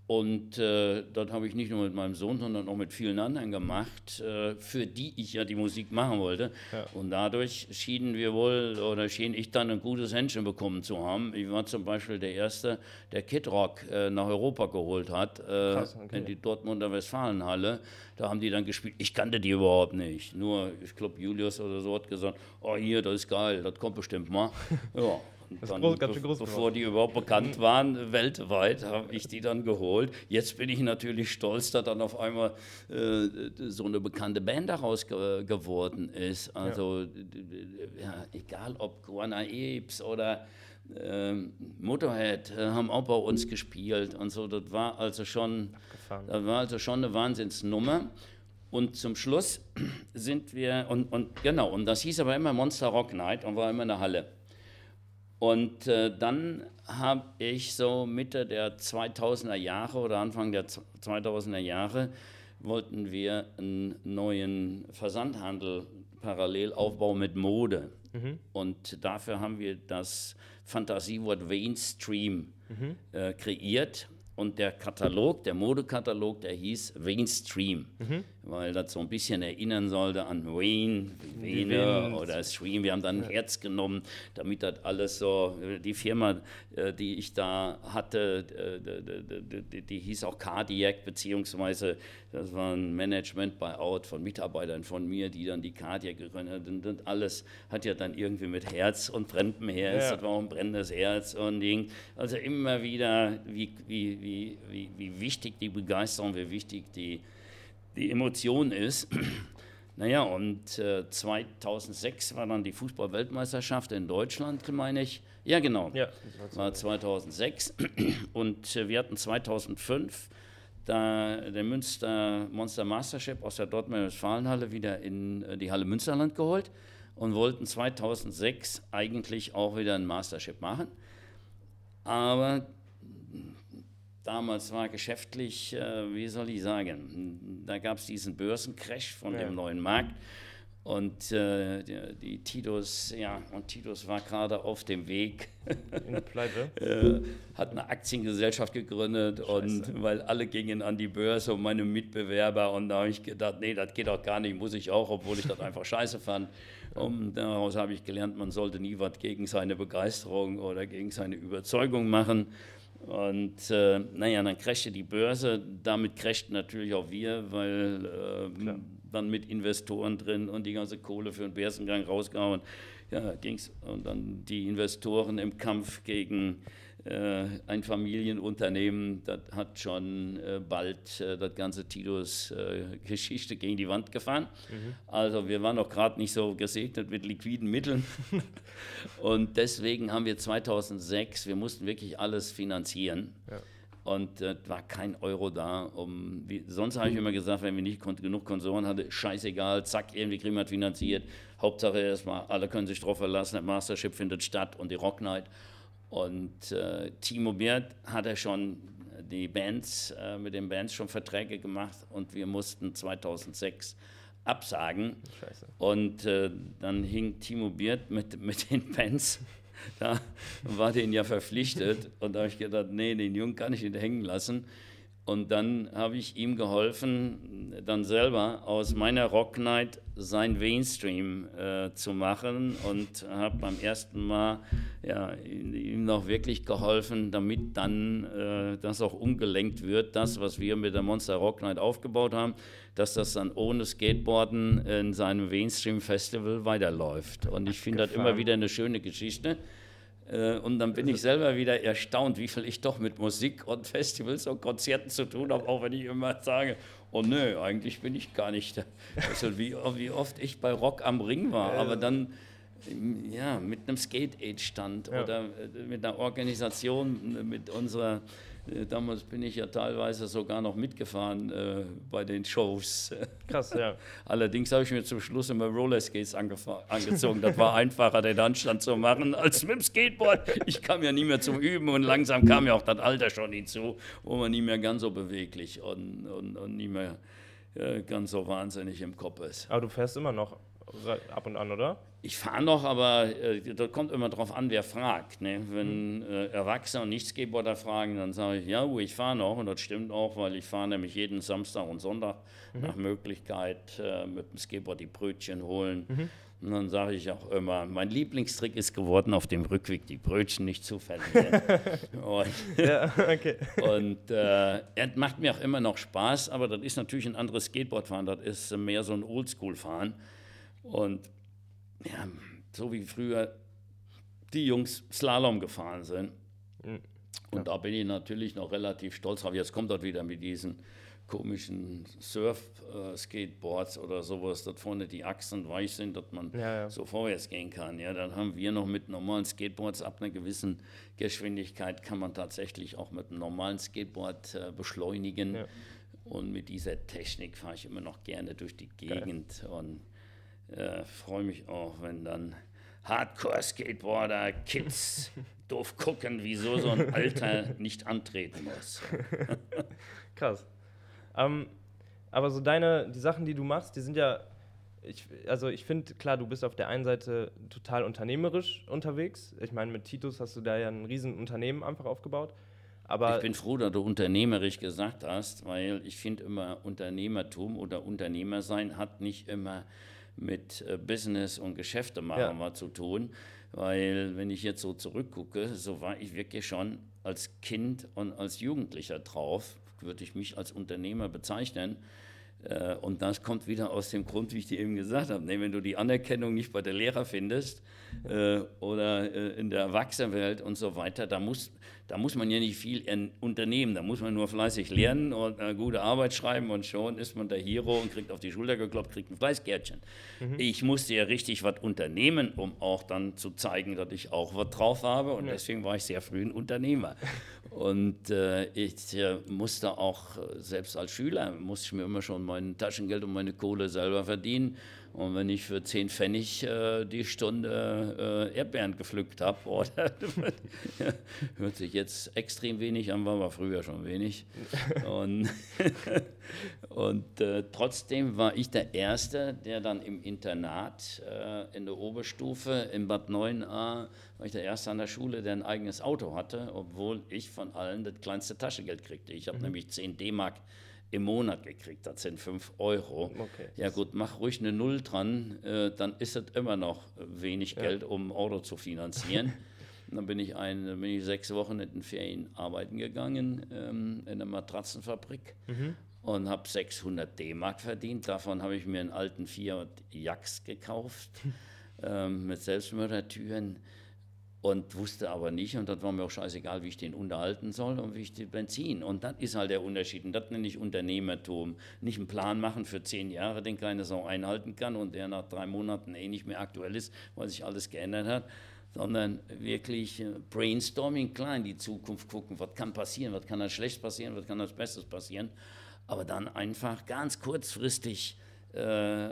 Und äh, das habe ich nicht nur mit meinem Sohn, sondern auch mit vielen anderen gemacht, äh, für die ich ja die Musik machen wollte. Ja. Und dadurch schienen wir wohl, oder schien ich dann ein gutes Händchen bekommen zu haben. Ich war zum Beispiel der Erste, der Kid Rock äh, nach Europa geholt hat, äh, Krass, okay. in die Dortmunder Westfalenhalle. Da haben die dann gespielt. Ich kannte die überhaupt nicht. Nur, ich glaube, Julius oder so hat gesagt, oh hier, das ist geil, das kommt bestimmt mal. Ja, dann, groß, ganz schön groß bevor die überhaupt bekannt waren weltweit, habe ich die dann geholt. Jetzt bin ich natürlich stolz, dass dann auf einmal äh, so eine bekannte Band daraus ge geworden ist. Also ja. ja egal ob Guana Apes oder ähm, Motorhead äh, haben auch bei uns gespielt und so. Das war also schon, das war also schon eine Wahnsinnsnummer. Und zum Schluss sind wir, und, und genau, und das hieß aber immer Monster Rock Night und war immer eine Halle. Und äh, dann habe ich so Mitte der 2000er Jahre oder Anfang der 2000er Jahre wollten wir einen neuen Versandhandel parallel aufbauen mit Mode. Mhm. Und dafür haben wir das Fantasiewort Mainstream mhm. äh, kreiert. Und der Katalog, der Modekatalog, der hieß Mainstream. Mhm. weil das so ein bisschen erinnern sollte an Wayne, Vene oder Stream. Wir haben dann ein Herz genommen, damit das alles so, die Firma, die ich da hatte, die, die, hieß auch Cardiac, beziehungsweise das war ein Management-Buyout von Mitarbeitern von mir, die dann die Cardiac gegründet haben. Und alles hat ja dann irgendwie mit Herz und brennendem Herz, ja. das war auch ein brennendes Herz und Ding. Also immer wieder, wie, wie, wie, wie, wie wichtig die Begeisterung, wie wichtig die die Emotion ist. Naja, und äh, 2006 war dann die Fußball-Weltmeisterschaft in Deutschland, meine ich. Ja, genau. Ja, war 2006. Und äh, wir hatten 2005 da der Münster Monster Mastership aus der Dortmunder Westfalenhalle wieder in äh, die Halle Münsterland geholt und wollten 2006 eigentlich auch wieder ein Mastership machen. Aber damals war geschäftlich, äh, wie soll ich sagen, da gab es diesen Börsencrash von ja. dem neuen Markt. Und äh, die, die, Titus, ja, und Titus war gerade auf dem Weg. In Pleite? äh, hat eine Aktiengesellschaft gegründet Scheiße. und weil alle gingen an die Börse und meine Mitbewerber und da habe ich gedacht, nee, das geht doch gar nicht, muss ich auch, obwohl ich das einfach scheiße fand. Und daraus habe ich gelernt, man sollte nie was gegen seine Begeisterung oder gegen seine Überzeugung machen. Und äh, naja, dann crashte die Börse, damit crashten natürlich auch wir, weil äh, dann mit Investoren drin und die ganze Kohle für den Börsengang rausgehauen. Ja, ging's. Und dann die Investoren im Kampf gegen äh, ein Familienunternehmen, das hat schon äh, bald äh, das ganze Titus Geschichte gegen die Wand gefahren. Mhm. Also wir waren noch gerade nicht so gesegnet mit liquiden Mitteln. und deswegen haben wir 2006, wir mussten wirklich alles finanzieren. Ja. Und äh, war kein Euro da. Um, wie, sonst habe ich immer gesagt, wenn wir nicht genug Konsoren hatten, scheißegal, zack, irgendwie kriegen wir es finanziert. Hauptsache erstmal, alle können sich drauf verlassen, der Mastership findet statt und die Rock Night. Und äh, Timo Beert hat er schon die Bands, äh, mit den Bands schon Verträge gemacht und wir mussten 2006 absagen. Scheiße. Und äh, dann hing Timo Beert mit, mit den Bands. Da war den ja verpflichtet und da habe ich gedacht, nee, den Jungen kann ich nicht hängen lassen. Und dann habe ich ihm geholfen, dann selber aus meiner Rock Night sein Mainstream äh, zu machen und habe beim ersten Mal ja, ihm noch wirklich geholfen, damit dann äh, das auch umgelenkt wird, das, was wir mit der Monster Rock Night aufgebaut haben, dass das dann ohne Skateboarden in seinem Mainstream Festival weiterläuft. Und ich finde das immer wieder eine schöne Geschichte. Äh, und dann bin ich selber wieder erstaunt, wie viel ich doch mit Musik und Festivals und Konzerten zu tun habe, auch wenn ich immer sage, oh nö, eigentlich bin ich gar nicht da. Also wie, wie oft ich bei Rock am Ring war, aber dann ja, mit einem Skate-Aid-Stand ja. oder äh, mit einer Organisation, mit unserer äh, damals bin ich ja teilweise sogar noch mitgefahren äh, bei den Shows. Krass, ja. Allerdings habe ich mir zum Schluss immer Rollerskates angezogen. Das war einfacher, den Handstand zu machen, als mit dem Skateboard. Ich kam ja nie mehr zum Üben und langsam kam ja auch das Alter schon hinzu, wo man nie mehr ganz so beweglich und, und, und nie mehr äh, ganz so wahnsinnig im Kopf ist. Aber du fährst immer noch ab und an, oder? Ich fahre noch, aber äh, das kommt immer darauf an, wer fragt. Ne? Wenn äh, Erwachsene und Nicht-Skateboarder fragen, dann sage ich, ja, ich fahre noch. Und das stimmt auch, weil ich fahre nämlich jeden Samstag und Sonntag mhm. nach Möglichkeit äh, mit dem Skateboard die Brötchen holen. Mhm. Und dann sage ich auch immer, mein Lieblingstrick ist geworden, auf dem Rückweg die Brötchen nicht zu verlieren. und ja, okay. und äh, es macht mir auch immer noch Spaß, aber das ist natürlich ein anderes Skateboardfahren. Das ist mehr so ein Oldschool-Fahren. Und ja, so wie früher die Jungs Slalom gefahren sind. Mhm. Und ja. da bin ich natürlich noch relativ stolz drauf. Jetzt kommt dort wieder mit diesen komischen Surf-Skateboards oder sowas, dass vorne die Achsen weich sind, dass man ja, ja. so vorwärts gehen kann. Ja, dann haben wir noch mit normalen Skateboards ab einer gewissen Geschwindigkeit kann man tatsächlich auch mit einem normalen Skateboard äh, beschleunigen. Und mit dieser Technik fahre ich immer noch gerne durch die Gegend Geil. und äh, freue mich auch, wenn dann Hardcore-Skateboarder, Kids doof gucken, wieso so ein Alter nicht antreten muss. Krass. Ähm, aber so deine, die Sachen, die du machst, die sind ja, ich, also ich finde, klar, du bist auf der einen Seite total unternehmerisch unterwegs. Ich meine, mit Titus hast du da ja ein riesen Unternehmen einfach aufgebaut. Aber ich bin froh, dass du unternehmerisch gesagt hast, weil ich finde immer Unternehmertum oder Unternehmer sein hat nicht immer mit äh, Business und Geschäfte machen Ja. zu tun, weil wenn ich jetzt so zurückgucke, so war ich wirklich schon als Kind und als Jugendlicher drauf, würde ich mich als Unternehmer bezeichnen. Äh, Und das kommt wieder aus dem Grund, wie ich dir eben gesagt habe. Wenn du die Anerkennung nicht bei der Lehrer findest äh, oder äh, in der Erwachsenenwelt und so weiter, da muss, da muss man ja nicht viel unternehmen. Da muss man nur fleißig lernen und eine gute Arbeit schreiben und schon ist man der Hero und kriegt auf die Schulter geklopft, kriegt ein Fleißkärtchen. Ich musste ja richtig was unternehmen, um auch dann zu zeigen, dass ich auch was drauf habe. Und deswegen war ich sehr früh ein Unternehmer. Und äh, ich äh, musste auch, selbst als Schüler, musste ich mir immer schon mein Taschengeld und meine Kohle selber verdienen. Und wenn ich für 10 Pfennig äh, die Stunde äh, Erdbeeren gepflückt habe, oh, hört sich jetzt extrem wenig an, war aber früher schon wenig. Und, und äh, trotzdem war ich der Erste, der dann im Internat äh, in der Oberstufe in Bad 9a, war ich der Erste an der Schule, der ein eigenes Auto hatte, obwohl ich von allen das kleinste Taschengeld kriegte. Ich habe nämlich 10 D-Mark im Monat gekriegt, das sind 5 Euro. Okay. Ja gut, mach ruhig eine Null dran, äh, dann ist es immer noch wenig Geld, um ein Auto zu finanzieren. Dann bin ich, ein, bin ich sechs Wochen in den Ferien arbeiten gegangen ähm, in einer Matratzenfabrik und habe 600 D-Mark verdient. Davon habe ich mir einen alten Fiat Jax gekauft ähm, mit Selbstmördertüren und wusste aber nicht, und das war mir auch scheißegal, wie ich den unterhalten soll und wie ich den Benzin. Und das ist halt der Unterschied. Und das nenne ich Unternehmertum. Nicht einen Plan machen für zehn Jahre, den keine Sau einhalten kann und der nach drei Monaten eh nicht mehr aktuell ist, weil sich alles geändert hat, sondern wirklich äh, Brainstorming, klar in die Zukunft gucken, was kann passieren, was kann als schlecht passieren, was kann als Bestes passieren. Aber dann einfach ganz kurzfristig äh,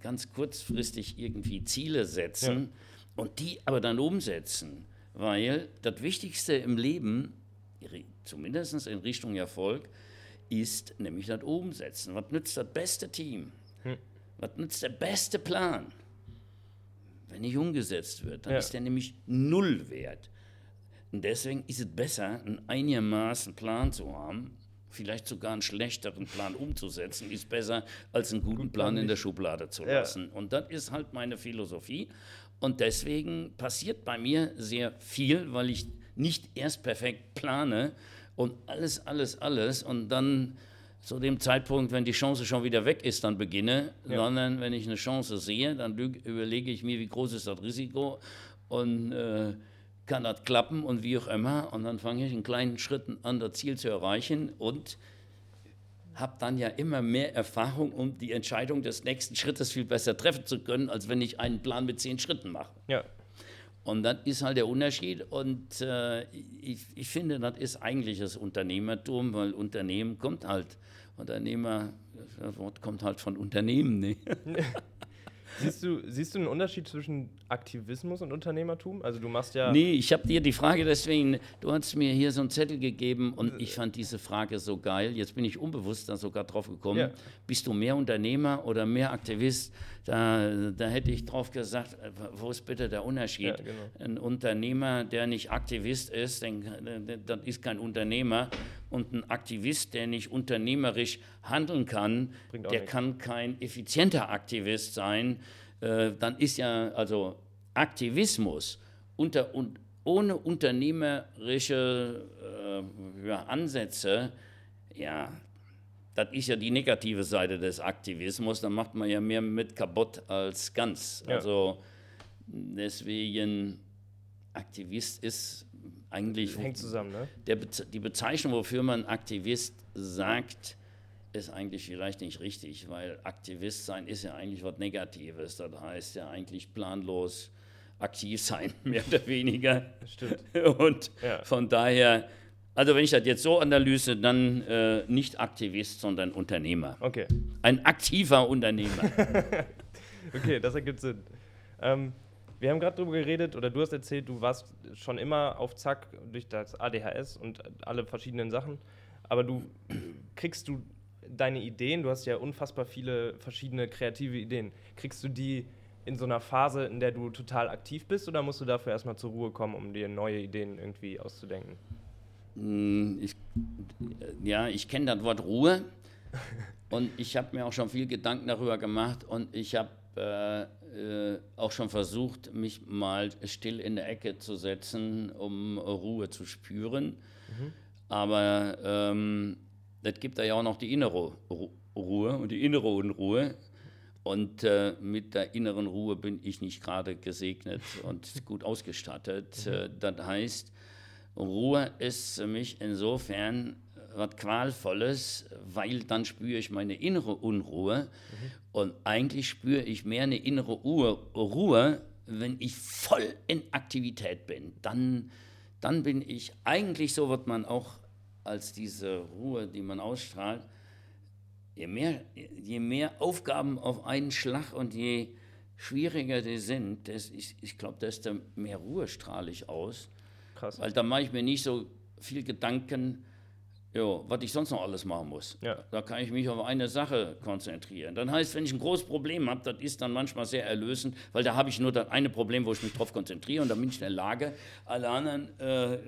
ganz kurzfristig irgendwie Ziele setzen und die aber dann umsetzen. Weil das Wichtigste im Leben, zumindest in Richtung Erfolg, ist nämlich das Umsetzen. Was nützt das beste Team? Was nützt der beste Plan? Wenn nicht umgesetzt wird, dann Ja. ist der nämlich null wert. Und deswegen ist es besser, einen einigermaßen Plan zu haben, vielleicht sogar einen schlechteren Plan umzusetzen, ist besser, als einen guten Plan in der Schublade zu Ja. lassen. Und das ist halt meine Philosophie. Und deswegen passiert bei mir sehr viel, weil ich nicht erst perfekt plane und alles, alles, alles und dann zu dem Zeitpunkt, wenn die Chance schon wieder weg ist, dann beginne, sondern wenn ich eine Chance sehe, dann überlege ich mir, wie groß ist das Risiko und äh, kann das klappen und wie auch immer. Und dann fange ich in kleinen Schritten an, das Ziel zu erreichen und habe dann ja immer mehr Erfahrung, um die Entscheidung des nächsten Schrittes viel besser treffen zu können, als wenn ich einen Plan mit zehn Schritten mache. Ja. Und das ist halt der Unterschied. Und äh, ich, ich finde, das ist eigentlich das Unternehmertum, weil Unternehmen kommt halt, Unternehmer, das Wort kommt halt von Unternehmen. Ne? Siehst du, siehst du einen Unterschied zwischen Aktivismus und Unternehmertum? Also du machst ja. Nee, ich habe dir die Frage deswegen, du hast mir hier so einen Zettel gegeben und ich fand diese Frage so geil. Jetzt bin ich unbewusst da sogar drauf gekommen. Ja. Bist du mehr Unternehmer oder mehr Aktivist? Da, da hätte ich drauf gesagt, äh, wo ist bitte der Unterschied? Ja, genau. Ein Unternehmer, der nicht Aktivist ist, das ist kein Unternehmer. Und ein Aktivist, der nicht unternehmerisch handeln kann, der nichts. kann kein effizienter Aktivist sein. Äh, dann ist ja, also Aktivismus unter, und ohne unternehmerische äh, Ansätze, ja, das ist ja die negative Seite des Aktivismus. Da macht man ja mehr mit kaputt als ganz. Ja. Also deswegen, Aktivist ist eigentlich Hängt zusammen, ne? der die Bezeichnung, wofür man Aktivist sagt, ist eigentlich vielleicht nicht richtig, weil Aktivist sein ist ja eigentlich was Negatives. Das heißt ja eigentlich planlos aktiv sein, mehr oder weniger. Stimmt. Und Ja. von daher, also wenn ich das jetzt so analyse, dann äh, nicht Aktivist, sondern Unternehmer. Okay. Ein aktiver Unternehmer. Okay, das ergibt Sinn. Ähm, wir haben gerade darüber geredet, oder du hast erzählt, du warst schon immer auf Zack durch das ADHS und alle verschiedenen Sachen. Aber du kriegst du deine Ideen, du hast ja unfassbar viele verschiedene kreative Ideen. Kriegst du die in so einer Phase, in der du total aktiv bist, oder musst du dafür erstmal zur Ruhe kommen, um dir neue Ideen irgendwie auszudenken? Hm, ich, ja, ich kenne das Wort Ruhe und ich habe mir auch schon viel Gedanken darüber gemacht und ich habe äh, äh, auch schon versucht, mich mal still in der Ecke zu setzen, um Ruhe zu spüren. Mhm. Aber ähm, das gibt da ja auch noch die innere Ruhe und die innere Unruhe. Und äh, mit der inneren Ruhe bin ich nicht gerade gesegnet und gut ausgestattet. Mhm. Äh, das heißt, Ruhe ist für mich insofern was Qualvolles, weil dann spüre ich meine innere Unruhe. Mhm. Und eigentlich spüre ich mehr eine innere Ruhe, wenn ich voll in Aktivität bin. Dann, dann bin ich eigentlich, so wird man auch als diese Ruhe, die man ausstrahlt, je mehr, je mehr Aufgaben auf einen Schlag und je schwieriger die sind, das, ich, ich glaube, desto mehr Ruhe strahle ich aus. Krass. Weil da mache ich mir nicht so viel Gedanken, jo, was ich sonst noch alles machen muss. Ja. Da kann ich mich auf eine Sache konzentrieren. Dann heißt, wenn ich ein großes Problem habe, das ist dann manchmal sehr erlösend, weil da habe ich nur das eine Problem, wo ich mich drauf konzentriere und dann bin ich in der Lage, alle anderen äh,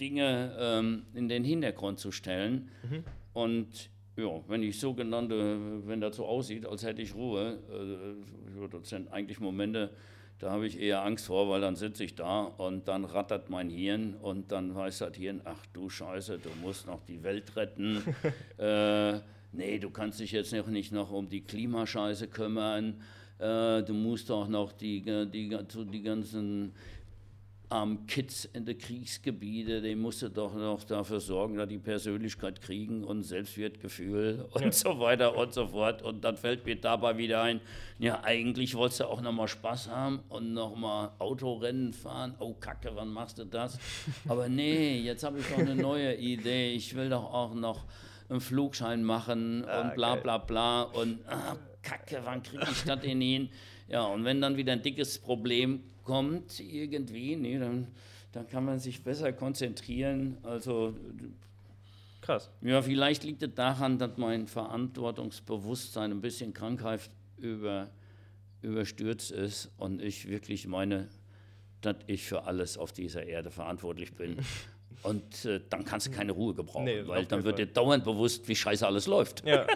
Dinge ähm, in den Hintergrund zu stellen. Mhm. Und ja, wenn ich sogenannte, wenn das so aussieht, als hätte ich Ruhe, äh, das sind eigentlich Momente, da habe ich eher Angst vor, weil dann sitze ich da und dann rattert mein Hirn und dann weiß das Hirn, ach du Scheiße, du musst noch die Welt retten. äh, nee, du kannst dich jetzt noch nicht noch um die Klimascheiße kümmern. Äh, du musst auch noch die, die, die, die ganzen armen Kids in den Kriegsgebieten, die musste doch noch dafür sorgen, dass die Persönlichkeit kriegen und Selbstwertgefühl und ja. so weiter und so fort. Und dann fällt mir dabei wieder ein, ja, eigentlich wolltest du auch nochmal Spaß haben und nochmal Autorennen fahren. Oh Kacke, wann machst du das? Aber nee, jetzt habe ich doch eine neue Idee. Ich will doch auch noch einen Flugschein machen ah, und bla bla bla. Und ah, Kacke, wann kriege ich das denn hin? Ja, und wenn dann wieder ein dickes Problem kommt irgendwie, nee, dann, dann kann man sich besser konzentrieren. Also Krass. Ja, vielleicht liegt es daran, dass mein Verantwortungsbewusstsein ein bisschen Krankheit über, überstürzt ist und ich wirklich meine, dass ich für alles auf dieser Erde verantwortlich bin. Und äh, dann kannst du keine Ruhe gebrauchen, nee, weil dann wird dir dauernd bewusst, wie scheiße alles läuft. Ja.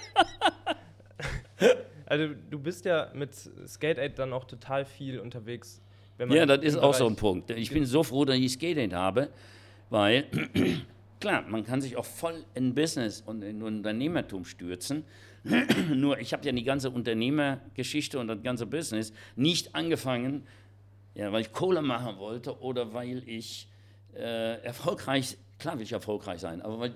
also du bist ja mit Skate Aid dann auch total viel unterwegs ja, das ist auch so ein Punkt. Ich bin so froh, dass ich Skating habe, weil, klar, man kann sich auch voll in Business und in Unternehmertum stürzen. Nur ich habe ja die ganze Unternehmergeschichte und das ganze Business nicht angefangen, ja, weil ich Kohle machen wollte oder weil ich äh, erfolgreich, klar will ich erfolgreich sein, aber weil,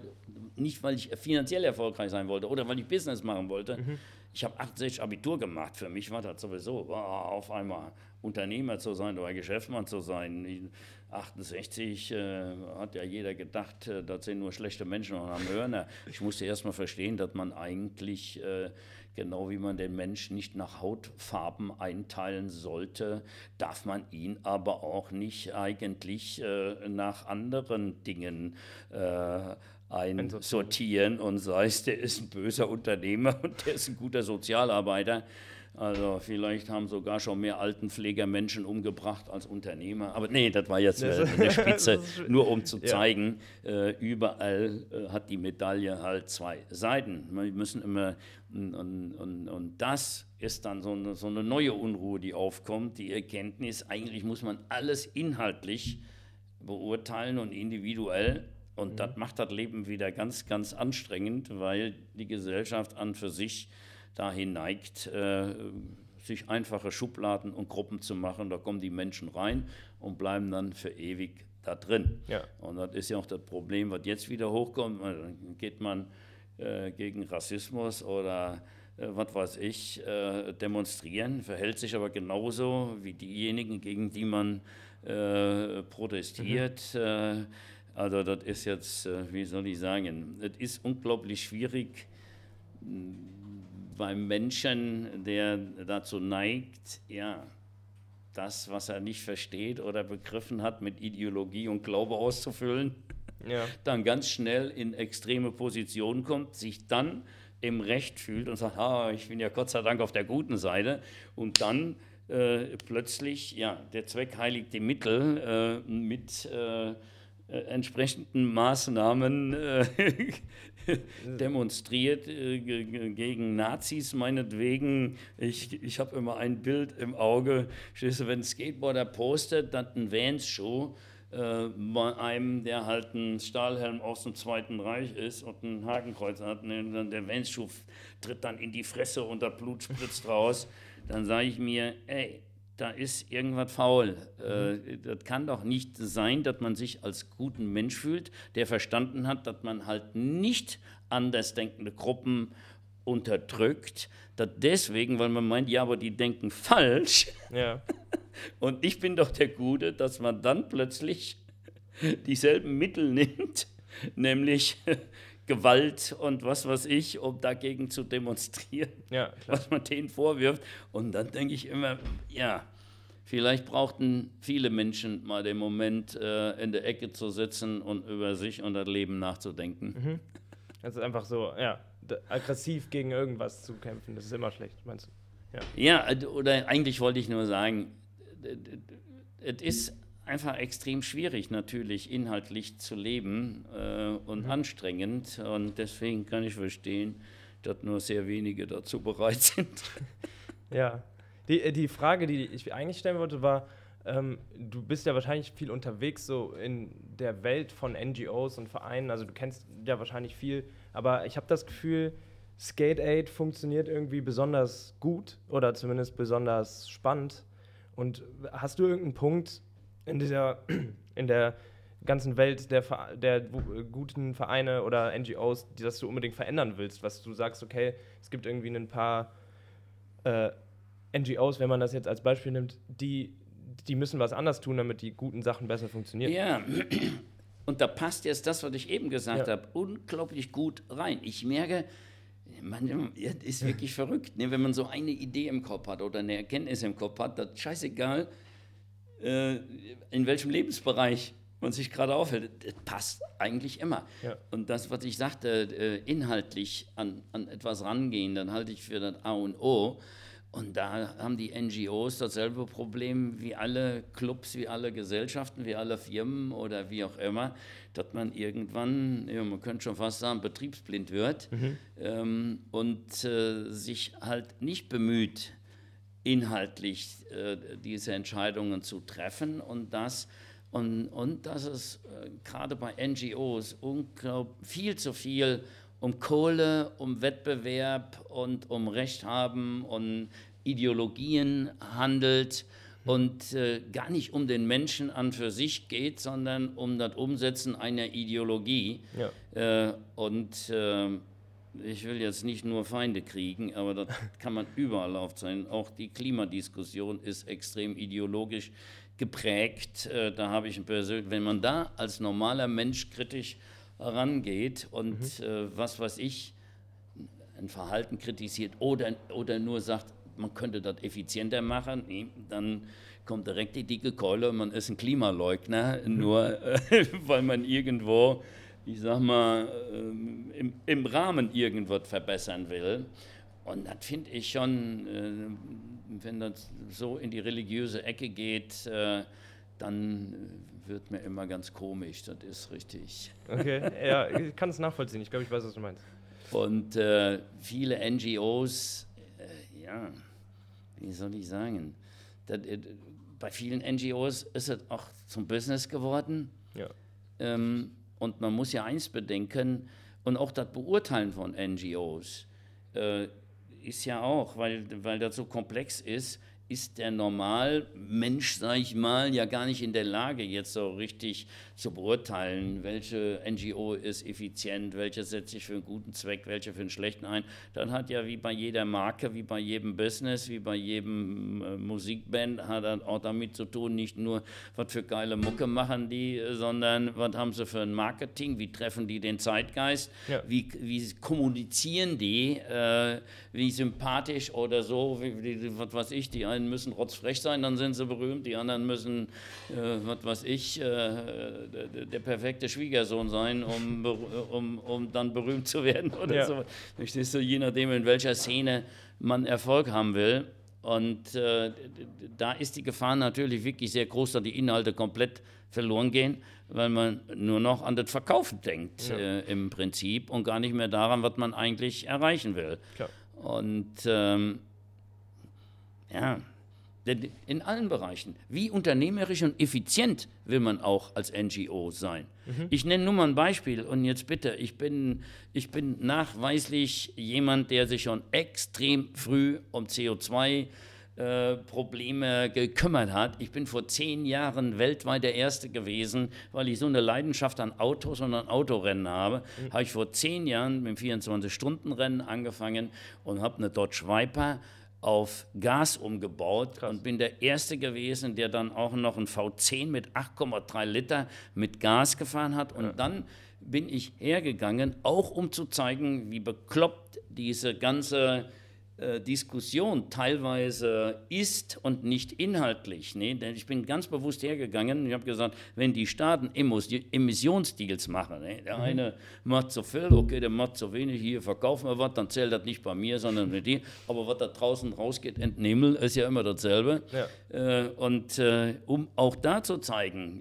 nicht, weil ich finanziell erfolgreich sein wollte oder weil ich Business machen wollte. Mhm. Ich habe 68 Abitur gemacht. Für mich war das sowieso wow, auf einmal Unternehmer zu sein oder Geschäftsmann zu sein. 68 äh, hat ja jeder gedacht, äh, das sind nur schlechte Menschen und am Hörner. Ich musste erst mal verstehen, dass man eigentlich, äh, genau wie man den Menschen nicht nach Hautfarben einteilen sollte, darf man ihn aber auch nicht eigentlich äh, nach anderen Dingen äh, einsortieren und sei es, der ist ein böser Unternehmer und der ist ein guter Sozialarbeiter. Also vielleicht haben sogar schon mehr Altenpfleger Menschen umgebracht als Unternehmer. Aber nee, das war jetzt äh, eine Spitze, nur um zu zeigen, ja. äh, überall äh, hat die Medaille halt zwei Seiten. Wir müssen immer, und, und, und das ist dann so eine, so eine neue Unruhe, die aufkommt, die Erkenntnis, eigentlich muss man alles inhaltlich beurteilen und individuell. Und mhm. das macht das Leben wieder ganz, ganz anstrengend, weil die Gesellschaft an für sich dahin neigt, äh, sich einfache Schubladen und Gruppen zu machen. Da kommen die Menschen rein und bleiben dann für ewig da drin. Ja. Und das ist ja auch das Problem, was jetzt wieder hochkommt. Dann geht man äh, gegen Rassismus oder äh, was weiß ich, äh, demonstrieren, verhält sich aber genauso wie diejenigen, gegen die man äh, protestiert. Mhm. Äh, also das ist jetzt, wie soll ich sagen, es ist unglaublich schwierig, beim Menschen, der dazu neigt, ja, das, was er nicht versteht oder begriffen hat, mit Ideologie und Glaube auszufüllen, ja. dann ganz schnell in extreme Positionen kommt, sich dann im Recht fühlt und sagt, ah, ich bin ja Gott sei Dank auf der guten Seite und dann äh, plötzlich, ja, der Zweck heiligt die Mittel äh, mit äh, äh, entsprechenden Maßnahmen äh, demonstriert äh, gegen Nazis meinetwegen. Ich, ich habe immer ein Bild im Auge, wenn ein Skateboarder postet, dann ein Vans-Show äh, bei einem, der halt ein Stahlhelm aus dem Zweiten Reich ist und ein Hakenkreuz hat, der Vans-Schuh tritt dann in die Fresse und das Blut spritzt raus, dann sage ich mir, ey, da ist irgendwas faul. Äh, das kann doch nicht sein, dass man sich als guten Mensch fühlt, der verstanden hat, dass man halt nicht andersdenkende Gruppen unterdrückt. Das deswegen, weil man meint, ja, aber die denken falsch. Ja. Und ich bin doch der Gute, dass man dann plötzlich dieselben Mittel nimmt, nämlich Gewalt und was weiß ich, um dagegen zu demonstrieren, ja, was man denen vorwirft. Und dann denke ich immer, ja, vielleicht brauchten viele Menschen mal den Moment, äh, in der Ecke zu sitzen und über sich und das Leben nachzudenken. Mhm. Also einfach so, ja, aggressiv gegen irgendwas zu kämpfen, das ist immer schlecht, meinst du? Ja, ja oder eigentlich wollte ich nur sagen, es ist einfach extrem schwierig natürlich inhaltlich zu leben äh, und mhm. anstrengend und deswegen kann ich verstehen, dass nur sehr wenige dazu bereit sind. ja, die, äh, die Frage, die ich eigentlich stellen wollte, war, ähm, du bist ja wahrscheinlich viel unterwegs so in der Welt von NGOs und Vereinen, also du kennst ja wahrscheinlich viel, aber ich habe das Gefühl, Skate Aid funktioniert irgendwie besonders gut oder zumindest besonders spannend. Und hast du irgendeinen Punkt, in dieser, in der ganzen Welt der, der guten Vereine oder NGOs, die das du unbedingt verändern willst, was du sagst, okay, es gibt irgendwie ein paar äh, NGOs, wenn man das jetzt als Beispiel nimmt, die, die müssen was anders tun, damit die guten Sachen besser funktionieren. Ja, und da passt jetzt das, was ich eben gesagt ja. habe, unglaublich gut rein. Ich merke, man ist wirklich verrückt, ne? wenn man so eine Idee im Kopf hat oder eine Erkenntnis im Kopf hat, das scheißegal, äh, in welchem Lebensbereich man sich gerade aufhält, das passt eigentlich immer. Ja. Und das, was ich sagte, äh, inhaltlich an, an etwas rangehen, dann halte ich für das A und O. Und da haben die NGOs dasselbe Problem wie alle Clubs, wie alle Gesellschaften, wie alle Firmen oder wie auch immer, dass man irgendwann, ja, man könnte schon fast sagen, betriebsblind wird mhm. ähm, und äh, sich halt nicht bemüht, inhaltlich äh, diese Entscheidungen zu treffen und das und, und dass es äh, gerade bei NGOs unglaublich viel zu viel um Kohle, um Wettbewerb und um Recht haben und Ideologien handelt und äh, gar nicht um den Menschen an für sich geht, sondern um das Umsetzen einer Ideologie. Ja. Äh, und äh, ich will jetzt nicht nur Feinde kriegen, aber das kann man überall aufzeigen. Auch die Klimadiskussion ist extrem ideologisch geprägt. Äh, da habe ich ein persönlich, wenn man da als normaler Mensch kritisch rangeht und mhm. Äh, was weiß ich, ein Verhalten kritisiert oder, oder nur sagt, man könnte das effizienter machen, dann kommt direkt die dicke Keule und man ist ein Klimaleugner, nur äh, weil man irgendwo ich sag mal, ähm, im, im Rahmen irgendwas verbessern will. Und das finde ich schon, äh, wenn das so in die religiöse Ecke geht, äh, dann wird mir immer ganz komisch. Das ist richtig. Okay, ja, ich kann es nachvollziehen. Ich glaube, ich weiß, was du meinst. Und äh, viele NGOs, äh, ja, wie soll ich sagen, das, äh, bei vielen NGOs ist es auch zum Business geworden. Ja. Ähm, und man muss ja eins bedenken, und auch das Beurteilen von NGOs äh, ist ja auch, weil, weil das so komplex ist, ist der Normalmensch, sage ich mal, ja gar nicht in der Lage, jetzt so richtig zu beurteilen, welche NGO ist effizient, welche setzt sich für einen guten Zweck, welche für einen schlechten ein. Dann hat ja wie bei jeder Marke, wie bei jedem Business, wie bei jedem äh, Musikband, hat er auch damit zu tun, nicht nur, was für geile Mucke machen die, sondern was haben sie für ein Marketing, wie treffen die den Zeitgeist, ja. wie, wie kommunizieren die, äh, wie sympathisch oder so, wie, wie, was weiß ich, die einen müssen rotzfrech sein, dann sind sie berühmt, die anderen müssen, äh, was weiß ich, äh, der, der, perfekte Schwiegersohn sein, um, um, um dann berühmt zu werden oder ja. so. Verstehst du, je nachdem, in welcher Szene man Erfolg haben will. Und äh, da ist die Gefahr natürlich wirklich sehr groß, dass die Inhalte komplett verloren gehen, weil man nur noch an das Verkaufen denkt ja. äh, im Prinzip und gar nicht mehr daran, was man eigentlich erreichen will. Klar. Und ähm, ja, in allen Bereichen. Wie unternehmerisch und effizient will man auch als NGO sein? Mhm. Ich nenne nur mal ein Beispiel und jetzt bitte, ich bin, ich bin nachweislich jemand, der sich schon extrem früh um CO2 äh, Probleme gekümmert hat. Ich bin vor zehn Jahren weltweit der Erste gewesen, weil ich so eine Leidenschaft an Autos und an Autorennen habe. Mhm. Habe ich vor zehn Jahren mit dem 24-Stunden-Rennen angefangen und habe eine Dodge Viper auf Gas umgebaut Krass. und bin der Erste gewesen, der dann auch noch ein V10 mit 8,3 Liter mit Gas gefahren hat. Und ja. dann bin ich hergegangen, auch um zu zeigen, wie bekloppt diese ganze äh, Diskussion teilweise ist und nicht inhaltlich. Nee? Denn ich bin ganz bewusst hergegangen und ich habe gesagt, wenn die Staaten Emissionsdeals machen, nee? der mhm. eine macht so viel, okay, der macht so wenig, hier verkaufen wir was, dann zählt das nicht bei mir, sondern mit dir. Aber was da draußen rausgeht, entnehmen, ist ja immer dasselbe. Ja. Äh, und äh, um auch da zu zeigen,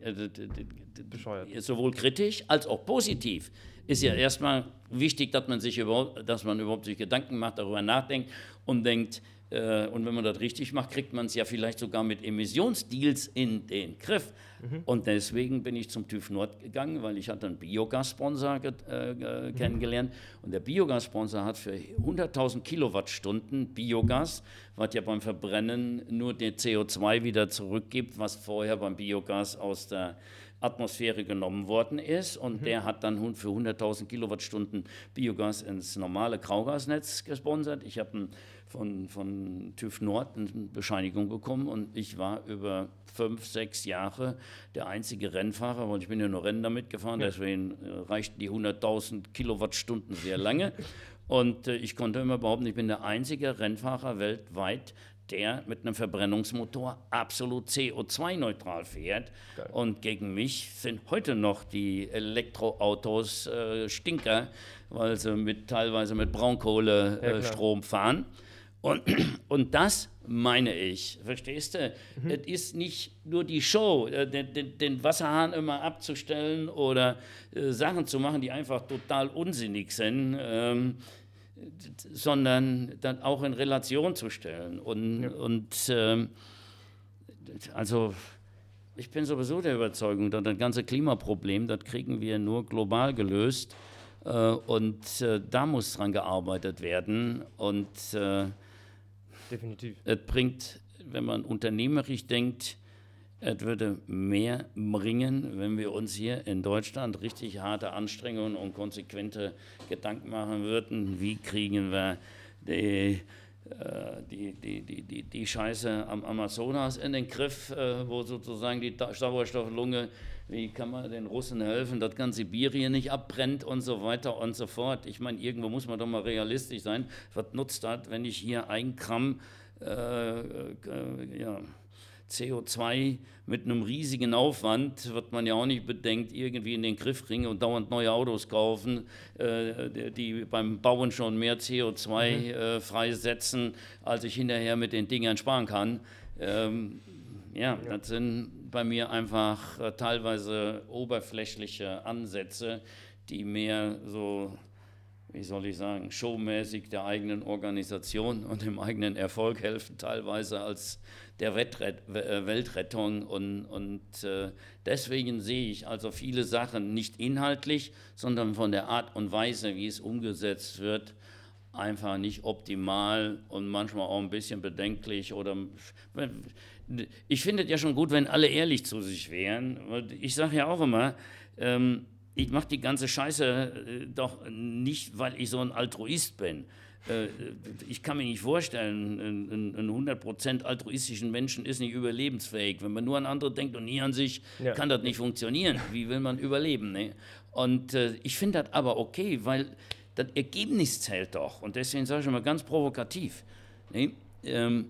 sowohl kritisch als auch positiv, ist ja erstmal wichtig, dass man sich überhaupt, dass man überhaupt sich Gedanken macht, darüber nachdenkt und denkt, äh, und wenn man das richtig macht, kriegt man es ja vielleicht sogar mit Emissionsdeals in den Griff. Mhm. Und deswegen bin ich zum TÜV Nord gegangen, weil ich hatte einen Biogas-Sponsor äh, mhm. kennengelernt. Und der Biogas-Sponsor hat für 100.000 Kilowattstunden Biogas, was ja beim Verbrennen nur den CO2 wieder zurückgibt, was vorher beim Biogas aus der Atmosphäre genommen worden ist. Und mhm. der hat dann für 100.000 Kilowattstunden Biogas ins normale Graugasnetz gesponsert. Ich habe von, von TÜV Nord eine Bescheinigung bekommen und ich war über fünf, sechs Jahre der einzige Rennfahrer, weil ich bin ja nur Rennen damit gefahren, ja. deswegen äh, reichten die 100.000 Kilowattstunden sehr lange. und äh, ich konnte immer behaupten, ich bin der einzige Rennfahrer weltweit, der mit einem Verbrennungsmotor absolut CO2-neutral fährt. Geil. Und gegen mich sind heute noch die Elektroautos äh, Stinker, weil sie mit, teilweise mit Braunkohlestrom ja, fahren. Und, und das meine ich, verstehst du? Mhm. Es ist nicht nur die Show, äh, den, den, den Wasserhahn immer abzustellen oder äh, Sachen zu machen, die einfach total unsinnig sind. Ähm, sondern dann auch in Relation zu stellen. Und, ja. und ähm, also ich bin sowieso der Überzeugung, dass das ganze Klimaproblem, das kriegen wir nur global gelöst. Äh, und äh, da muss dran gearbeitet werden. Und äh, definitiv. Es bringt, wenn man unternehmerisch denkt, es würde mehr bringen, wenn wir uns hier in Deutschland richtig harte Anstrengungen und konsequente Gedanken machen würden, wie kriegen wir die, äh, die, die, die, die, Scheiße am Amazonas in den Griff, äh, wo sozusagen die Sauerstofflunge, wie kann man den Russen helfen, dass ganz Sibirien nicht abbrennt und so weiter und so fort. Ich meine, irgendwo muss man doch mal realistisch sein. Was nutzt das, wenn ich hier ein Gramm äh, äh, ja, CO2 mit einem riesigen Aufwand, wird man ja auch nicht bedenkt, irgendwie in den Griff kriegen und dauernd neue Autos kaufen, äh, die beim Bauen schon mehr CO2 mhm. äh, freisetzen, als ich hinterher mit den Dingern sparen kann. Ähm, ja, ja, das sind bei mir einfach äh, teilweise oberflächliche Ansätze, die mehr so wie soll ich sagen, showmäßig der eigenen Organisation und dem eigenen Erfolg helfen, teilweise als der Wettret äh, Weltrettung. Und, und äh, deswegen sehe ich also viele Sachen nicht inhaltlich, sondern von der Art und Weise, wie es umgesetzt wird, einfach nicht optimal und manchmal auch ein bisschen bedenklich. Oder ich finde es ja schon gut, wenn alle ehrlich zu sich wären. Ich sage ja auch immer, ähm, ich mache die ganze Scheiße äh, doch nicht, weil ich so ein Altruist bin. Äh, ich kann mir nicht vorstellen, ein, ein 100% altruistischen Menschen ist nicht überlebensfähig. Wenn man nur an andere denkt und nie an sich, ja. kann das nicht funktionieren. Wie will man überleben? Ne? Und äh, ich finde das aber okay, weil das Ergebnis zählt doch. Und deswegen sage ich mal ganz provokativ. Ne? Ähm,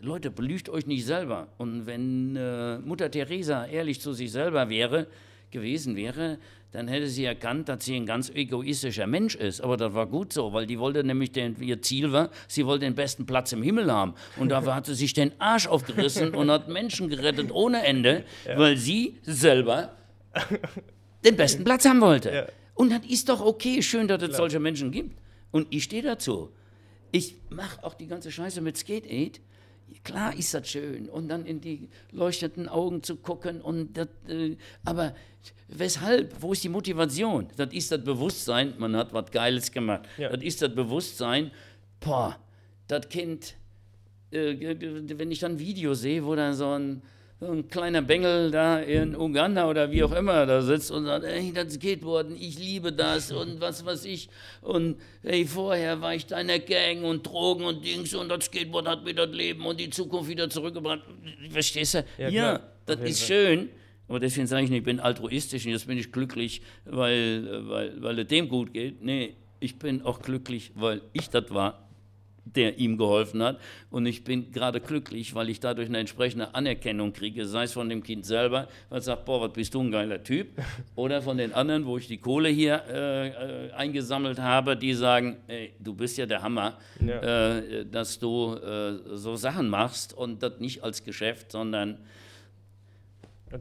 Leute, belügt euch nicht selber. Und wenn äh, Mutter Teresa ehrlich zu sich selber wäre, gewesen wäre, dann hätte sie erkannt, dass sie ein ganz egoistischer Mensch ist. Aber das war gut so, weil die wollte nämlich, den, ihr Ziel war, sie wollte den besten Platz im Himmel haben. Und dafür hat sie sich den Arsch aufgerissen und hat Menschen gerettet ohne Ende, ja. weil sie selber den besten Platz haben wollte. Ja. Und das ist doch okay, schön, dass es Klar. solche Menschen gibt. Und ich stehe dazu. Ich mache auch die ganze Scheiße mit Skate Aid Klar ist das schön und dann in die leuchtenden Augen zu gucken und das, äh, aber weshalb? Wo ist die Motivation? Das ist das Bewusstsein, man hat was Geiles gemacht. Ja. Das ist das Bewusstsein, boah, das Kind, äh, wenn ich dann ein Video sehe, wo da so ein ein kleiner Bengel da in Uganda oder wie auch immer da sitzt und sagt, ey, das Skateboarden, ich liebe das und was weiß ich. Und ey, vorher war ich da in der Gang und Drogen und Dings und das Skateboard hat mir das Leben und die Zukunft wieder zurückgebracht. Verstehst du? Ja, ja das ist schön. Aber deswegen sage ich nicht, ich bin altruistisch und jetzt bin ich glücklich, weil, weil, weil es dem gut geht. Nee, ich bin auch glücklich, weil ich das war der ihm geholfen hat. Und ich bin gerade glücklich, weil ich dadurch eine entsprechende Anerkennung kriege, sei es von dem Kind selber, was sagt, boah, was bist du ein geiler Typ, oder von den anderen, wo ich die Kohle hier äh, äh, eingesammelt habe, die sagen, ey, du bist ja der Hammer, ja. Äh, dass du äh, so Sachen machst und das nicht als Geschäft, sondern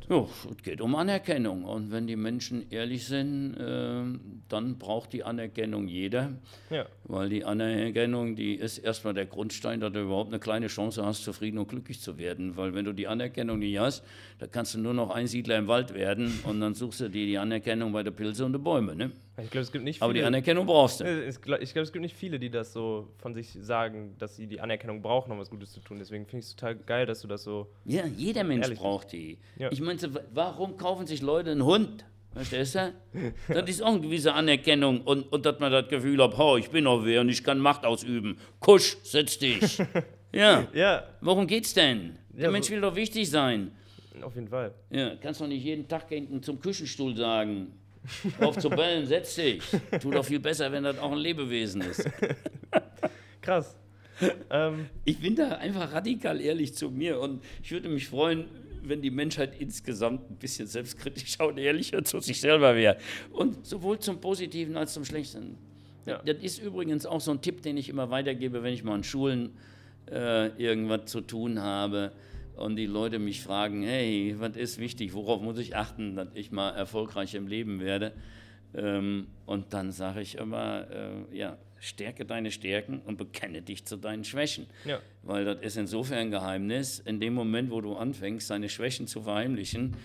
ja, es geht um Anerkennung. Und wenn die Menschen ehrlich sind, äh, dann braucht die Anerkennung jeder. Ja. Weil die Anerkennung, die ist erstmal der Grundstein, dass du überhaupt eine kleine Chance hast, zufrieden und glücklich zu werden. Weil wenn du die Anerkennung nicht hast, dann kannst du nur noch Einsiedler im Wald werden und dann suchst du dir die Anerkennung bei der Pilze und den Bäumen. Ne? Ich glaube, es gibt nicht viele, Aber die Anerkennung brauchst du. Ich glaube, es gibt nicht viele, die das so von sich sagen, dass sie die Anerkennung brauchen, um was Gutes zu tun. Deswegen finde ich es total geil, dass du das so. Ja, jeder Mensch braucht die. Ja. Ich meine, warum kaufen sich Leute einen Hund? Verstehst du? Das ist auch eine gewisse Anerkennung und, und dass man das Gefühl hat, oh, ich bin auch wer und ich kann Macht ausüben. Kusch, setz dich. Ja. ja. Worum geht's denn? Der ja, Mensch will doch wichtig sein. Auf jeden Fall. Ja, kannst doch nicht jeden Tag zum Küchenstuhl sagen. Auf zu bellen, setz dich. Tut doch viel besser, wenn das auch ein Lebewesen ist. Krass. Ähm. Ich bin da einfach radikal ehrlich zu mir und ich würde mich freuen, wenn die Menschheit insgesamt ein bisschen selbstkritischer und ehrlicher zu sich selber wäre. Und sowohl zum Positiven als zum Schlechten. Ja. Das ist übrigens auch so ein Tipp, den ich immer weitergebe, wenn ich mal in Schulen äh, irgendwas zu tun habe und die Leute mich fragen, hey, was ist wichtig, worauf muss ich achten, dass ich mal erfolgreich im Leben werde. Ähm, und dann sage ich immer, äh, ja, stärke deine Stärken und bekenne dich zu deinen Schwächen. Ja. Weil das ist insofern ein Geheimnis, in dem Moment, wo du anfängst, deine Schwächen zu verheimlichen,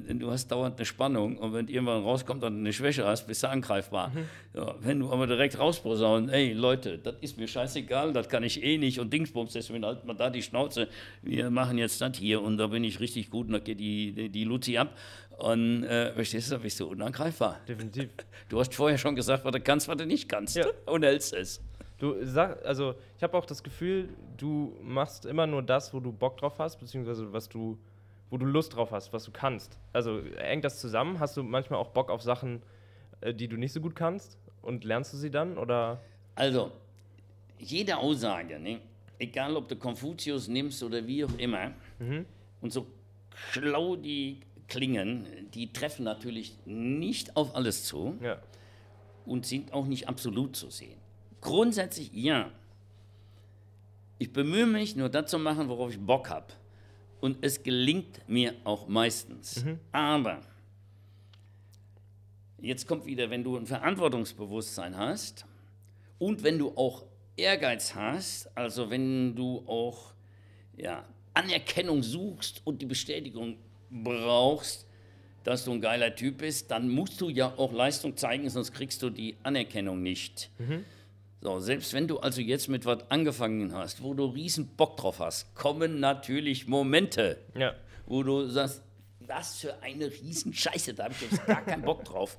du hast dauernd eine Spannung und wenn irgendwann rauskommt, du eine Schwäche hast, bist du angreifbar. Mhm. Ja, wenn du aber direkt rausposaunen, ey Leute, das ist mir scheißegal, das kann ich eh nicht und Dingsbums, deswegen halt man da die Schnauze, wir machen jetzt das hier und da bin ich richtig gut und da geht die, die, die Luzi ab und äh, verstehst du, da bist du unangreifbar. Definitiv. Du hast vorher schon gesagt, was du kannst, was du nicht kannst ja. und hältst es. Du sag, also ich habe auch das Gefühl, du machst immer nur das, wo du Bock drauf hast, beziehungsweise was du wo du Lust drauf hast, was du kannst. Also hängt das zusammen? Hast du manchmal auch Bock auf Sachen, äh, die du nicht so gut kannst und lernst du sie dann oder? Also jede Aussage, ne? egal ob du Konfuzius nimmst oder wie auch immer, mhm. und so schlau die klingen, die treffen natürlich nicht auf alles zu ja. und sind auch nicht absolut zu sehen. Grundsätzlich ja. Ich bemühe mich, nur das zu machen, worauf ich Bock habe und es gelingt mir auch meistens. Mhm. Aber jetzt kommt wieder, wenn du ein Verantwortungsbewusstsein hast und wenn du auch Ehrgeiz hast, also wenn du auch ja, Anerkennung suchst und die Bestätigung brauchst, dass du ein geiler Typ bist, dann musst du ja auch Leistung zeigen, sonst kriegst du die Anerkennung nicht. Mhm. So, selbst wenn du also jetzt mit was angefangen hast, wo du riesen Bock drauf hast, kommen natürlich Momente, ja. wo du sagst, was für eine Riesenscheiße, da habe ich jetzt gar keinen Bock drauf.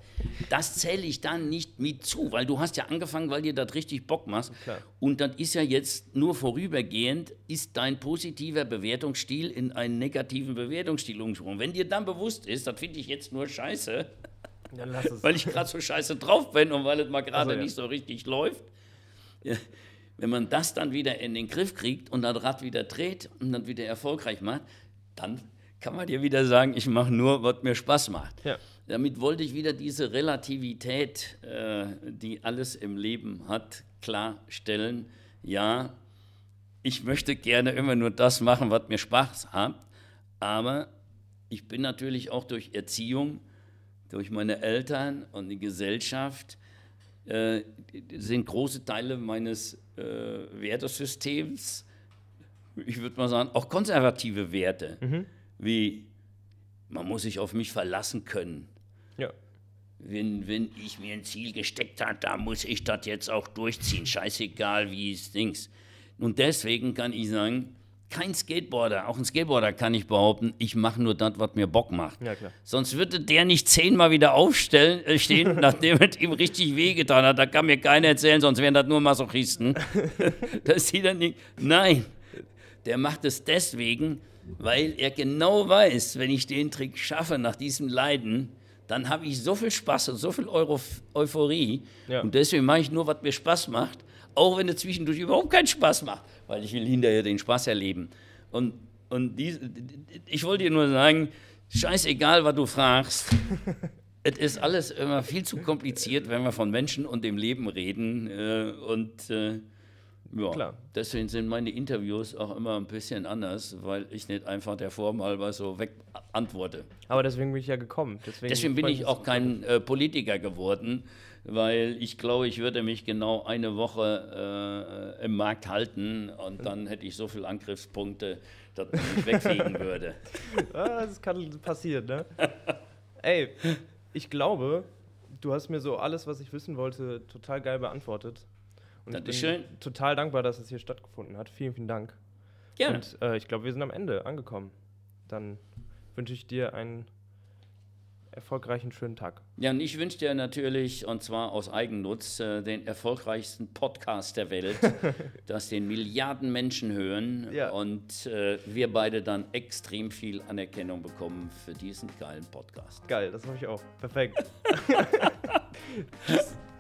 Das zähle ich dann nicht mit zu, weil du hast ja angefangen, weil dir das richtig Bock macht. Klar. Und das ist ja jetzt nur vorübergehend, ist dein positiver Bewertungsstil in einen negativen Bewertungsstil umgesprungen. Wenn dir dann bewusst ist, das finde ich jetzt nur scheiße, weil ich gerade so scheiße drauf bin und weil es mal gerade also, ja. nicht so richtig läuft, wenn man das dann wieder in den Griff kriegt und das Rad wieder dreht und dann wieder erfolgreich macht, dann kann man dir wieder sagen, ich mache nur, was mir Spaß macht. Ja. damit wollte ich wieder diese Relativität, äh, die alles im Leben hat, klarstellen. Ja, ich möchte gerne immer nur das machen, was mir Spaß hat, aber ich bin natürlich auch durch Erziehung, durch meine Eltern und die Gesellschaft, äh, sind große Teile meines äh, Wertesystems, ich würde mal sagen, auch konservative Werte, mhm. wie man muss sich auf mich verlassen können. Ja. Wenn, wenn ich mir ein Ziel gesteckt habe, da muss ich das jetzt auch durchziehen. Scheißegal, wie es Dings. Und deswegen kann ich sagen, kein Skateboarder, auch ein Skateboarder kann ich behaupten, ich mache nur das, was mir Bock macht. Ja. Sonst würde der nicht zehnmal wieder aufstellen, äh, stehen, nachdem es ihm richtig wehgetan hat. Da kann mir keiner erzählen, sonst wären das nur Masochisten. dass die dann nicht. Nein, der macht es deswegen, weil er genau weiß, wenn ich den Trick schaffe nach diesem Leiden, dann habe ich so viel Spaß und so viel Euro Euphorie. Ja. Und deswegen mache ich nur, was mir Spaß macht, auch wenn es zwischendurch überhaupt keinen Spaß macht, weil ich will hinterher den Spaß erleben. Und, und die, ich wollte dir nur sagen, scheißegal, was du fragst, es ist alles immer viel zu kompliziert, wenn wir von Menschen und dem Leben reden. Äh, und äh, ja, Klar. deswegen sind meine Interviews auch immer ein bisschen anders, weil ich nicht einfach der Form halber so weg antworte. Aber deswegen bin ich ja gekommen. Deswegen, deswegen bin ich auch kein äh, Politiker geworden, weil ich glaube, ich würde mich genau eine Woche äh, im Markt halten und dann hätte ich so viele Angriffspunkte, dass ich wegfliegen würde. Ah, das kann passieren, ne? Ey, ich glaube, du hast mir so alles, was ich wissen wollte, total geil beantwortet. Und Dankeschön. ich bin total dankbar, dass es hier stattgefunden hat. Vielen, vielen Dank. Gerne. Und äh, ich glaube, wir sind am Ende angekommen. Dann wünsche ich dir einen erfolgreichen schönen Tag. Ja, und ich wünsche dir natürlich, und zwar aus Eigennutz, äh, den erfolgreichsten Podcast der Welt, dass den Milliarden Menschen hören ja. und äh, wir beide dann extrem viel Anerkennung bekommen für diesen geilen Podcast. Geil, das habe ich auch. Perfekt.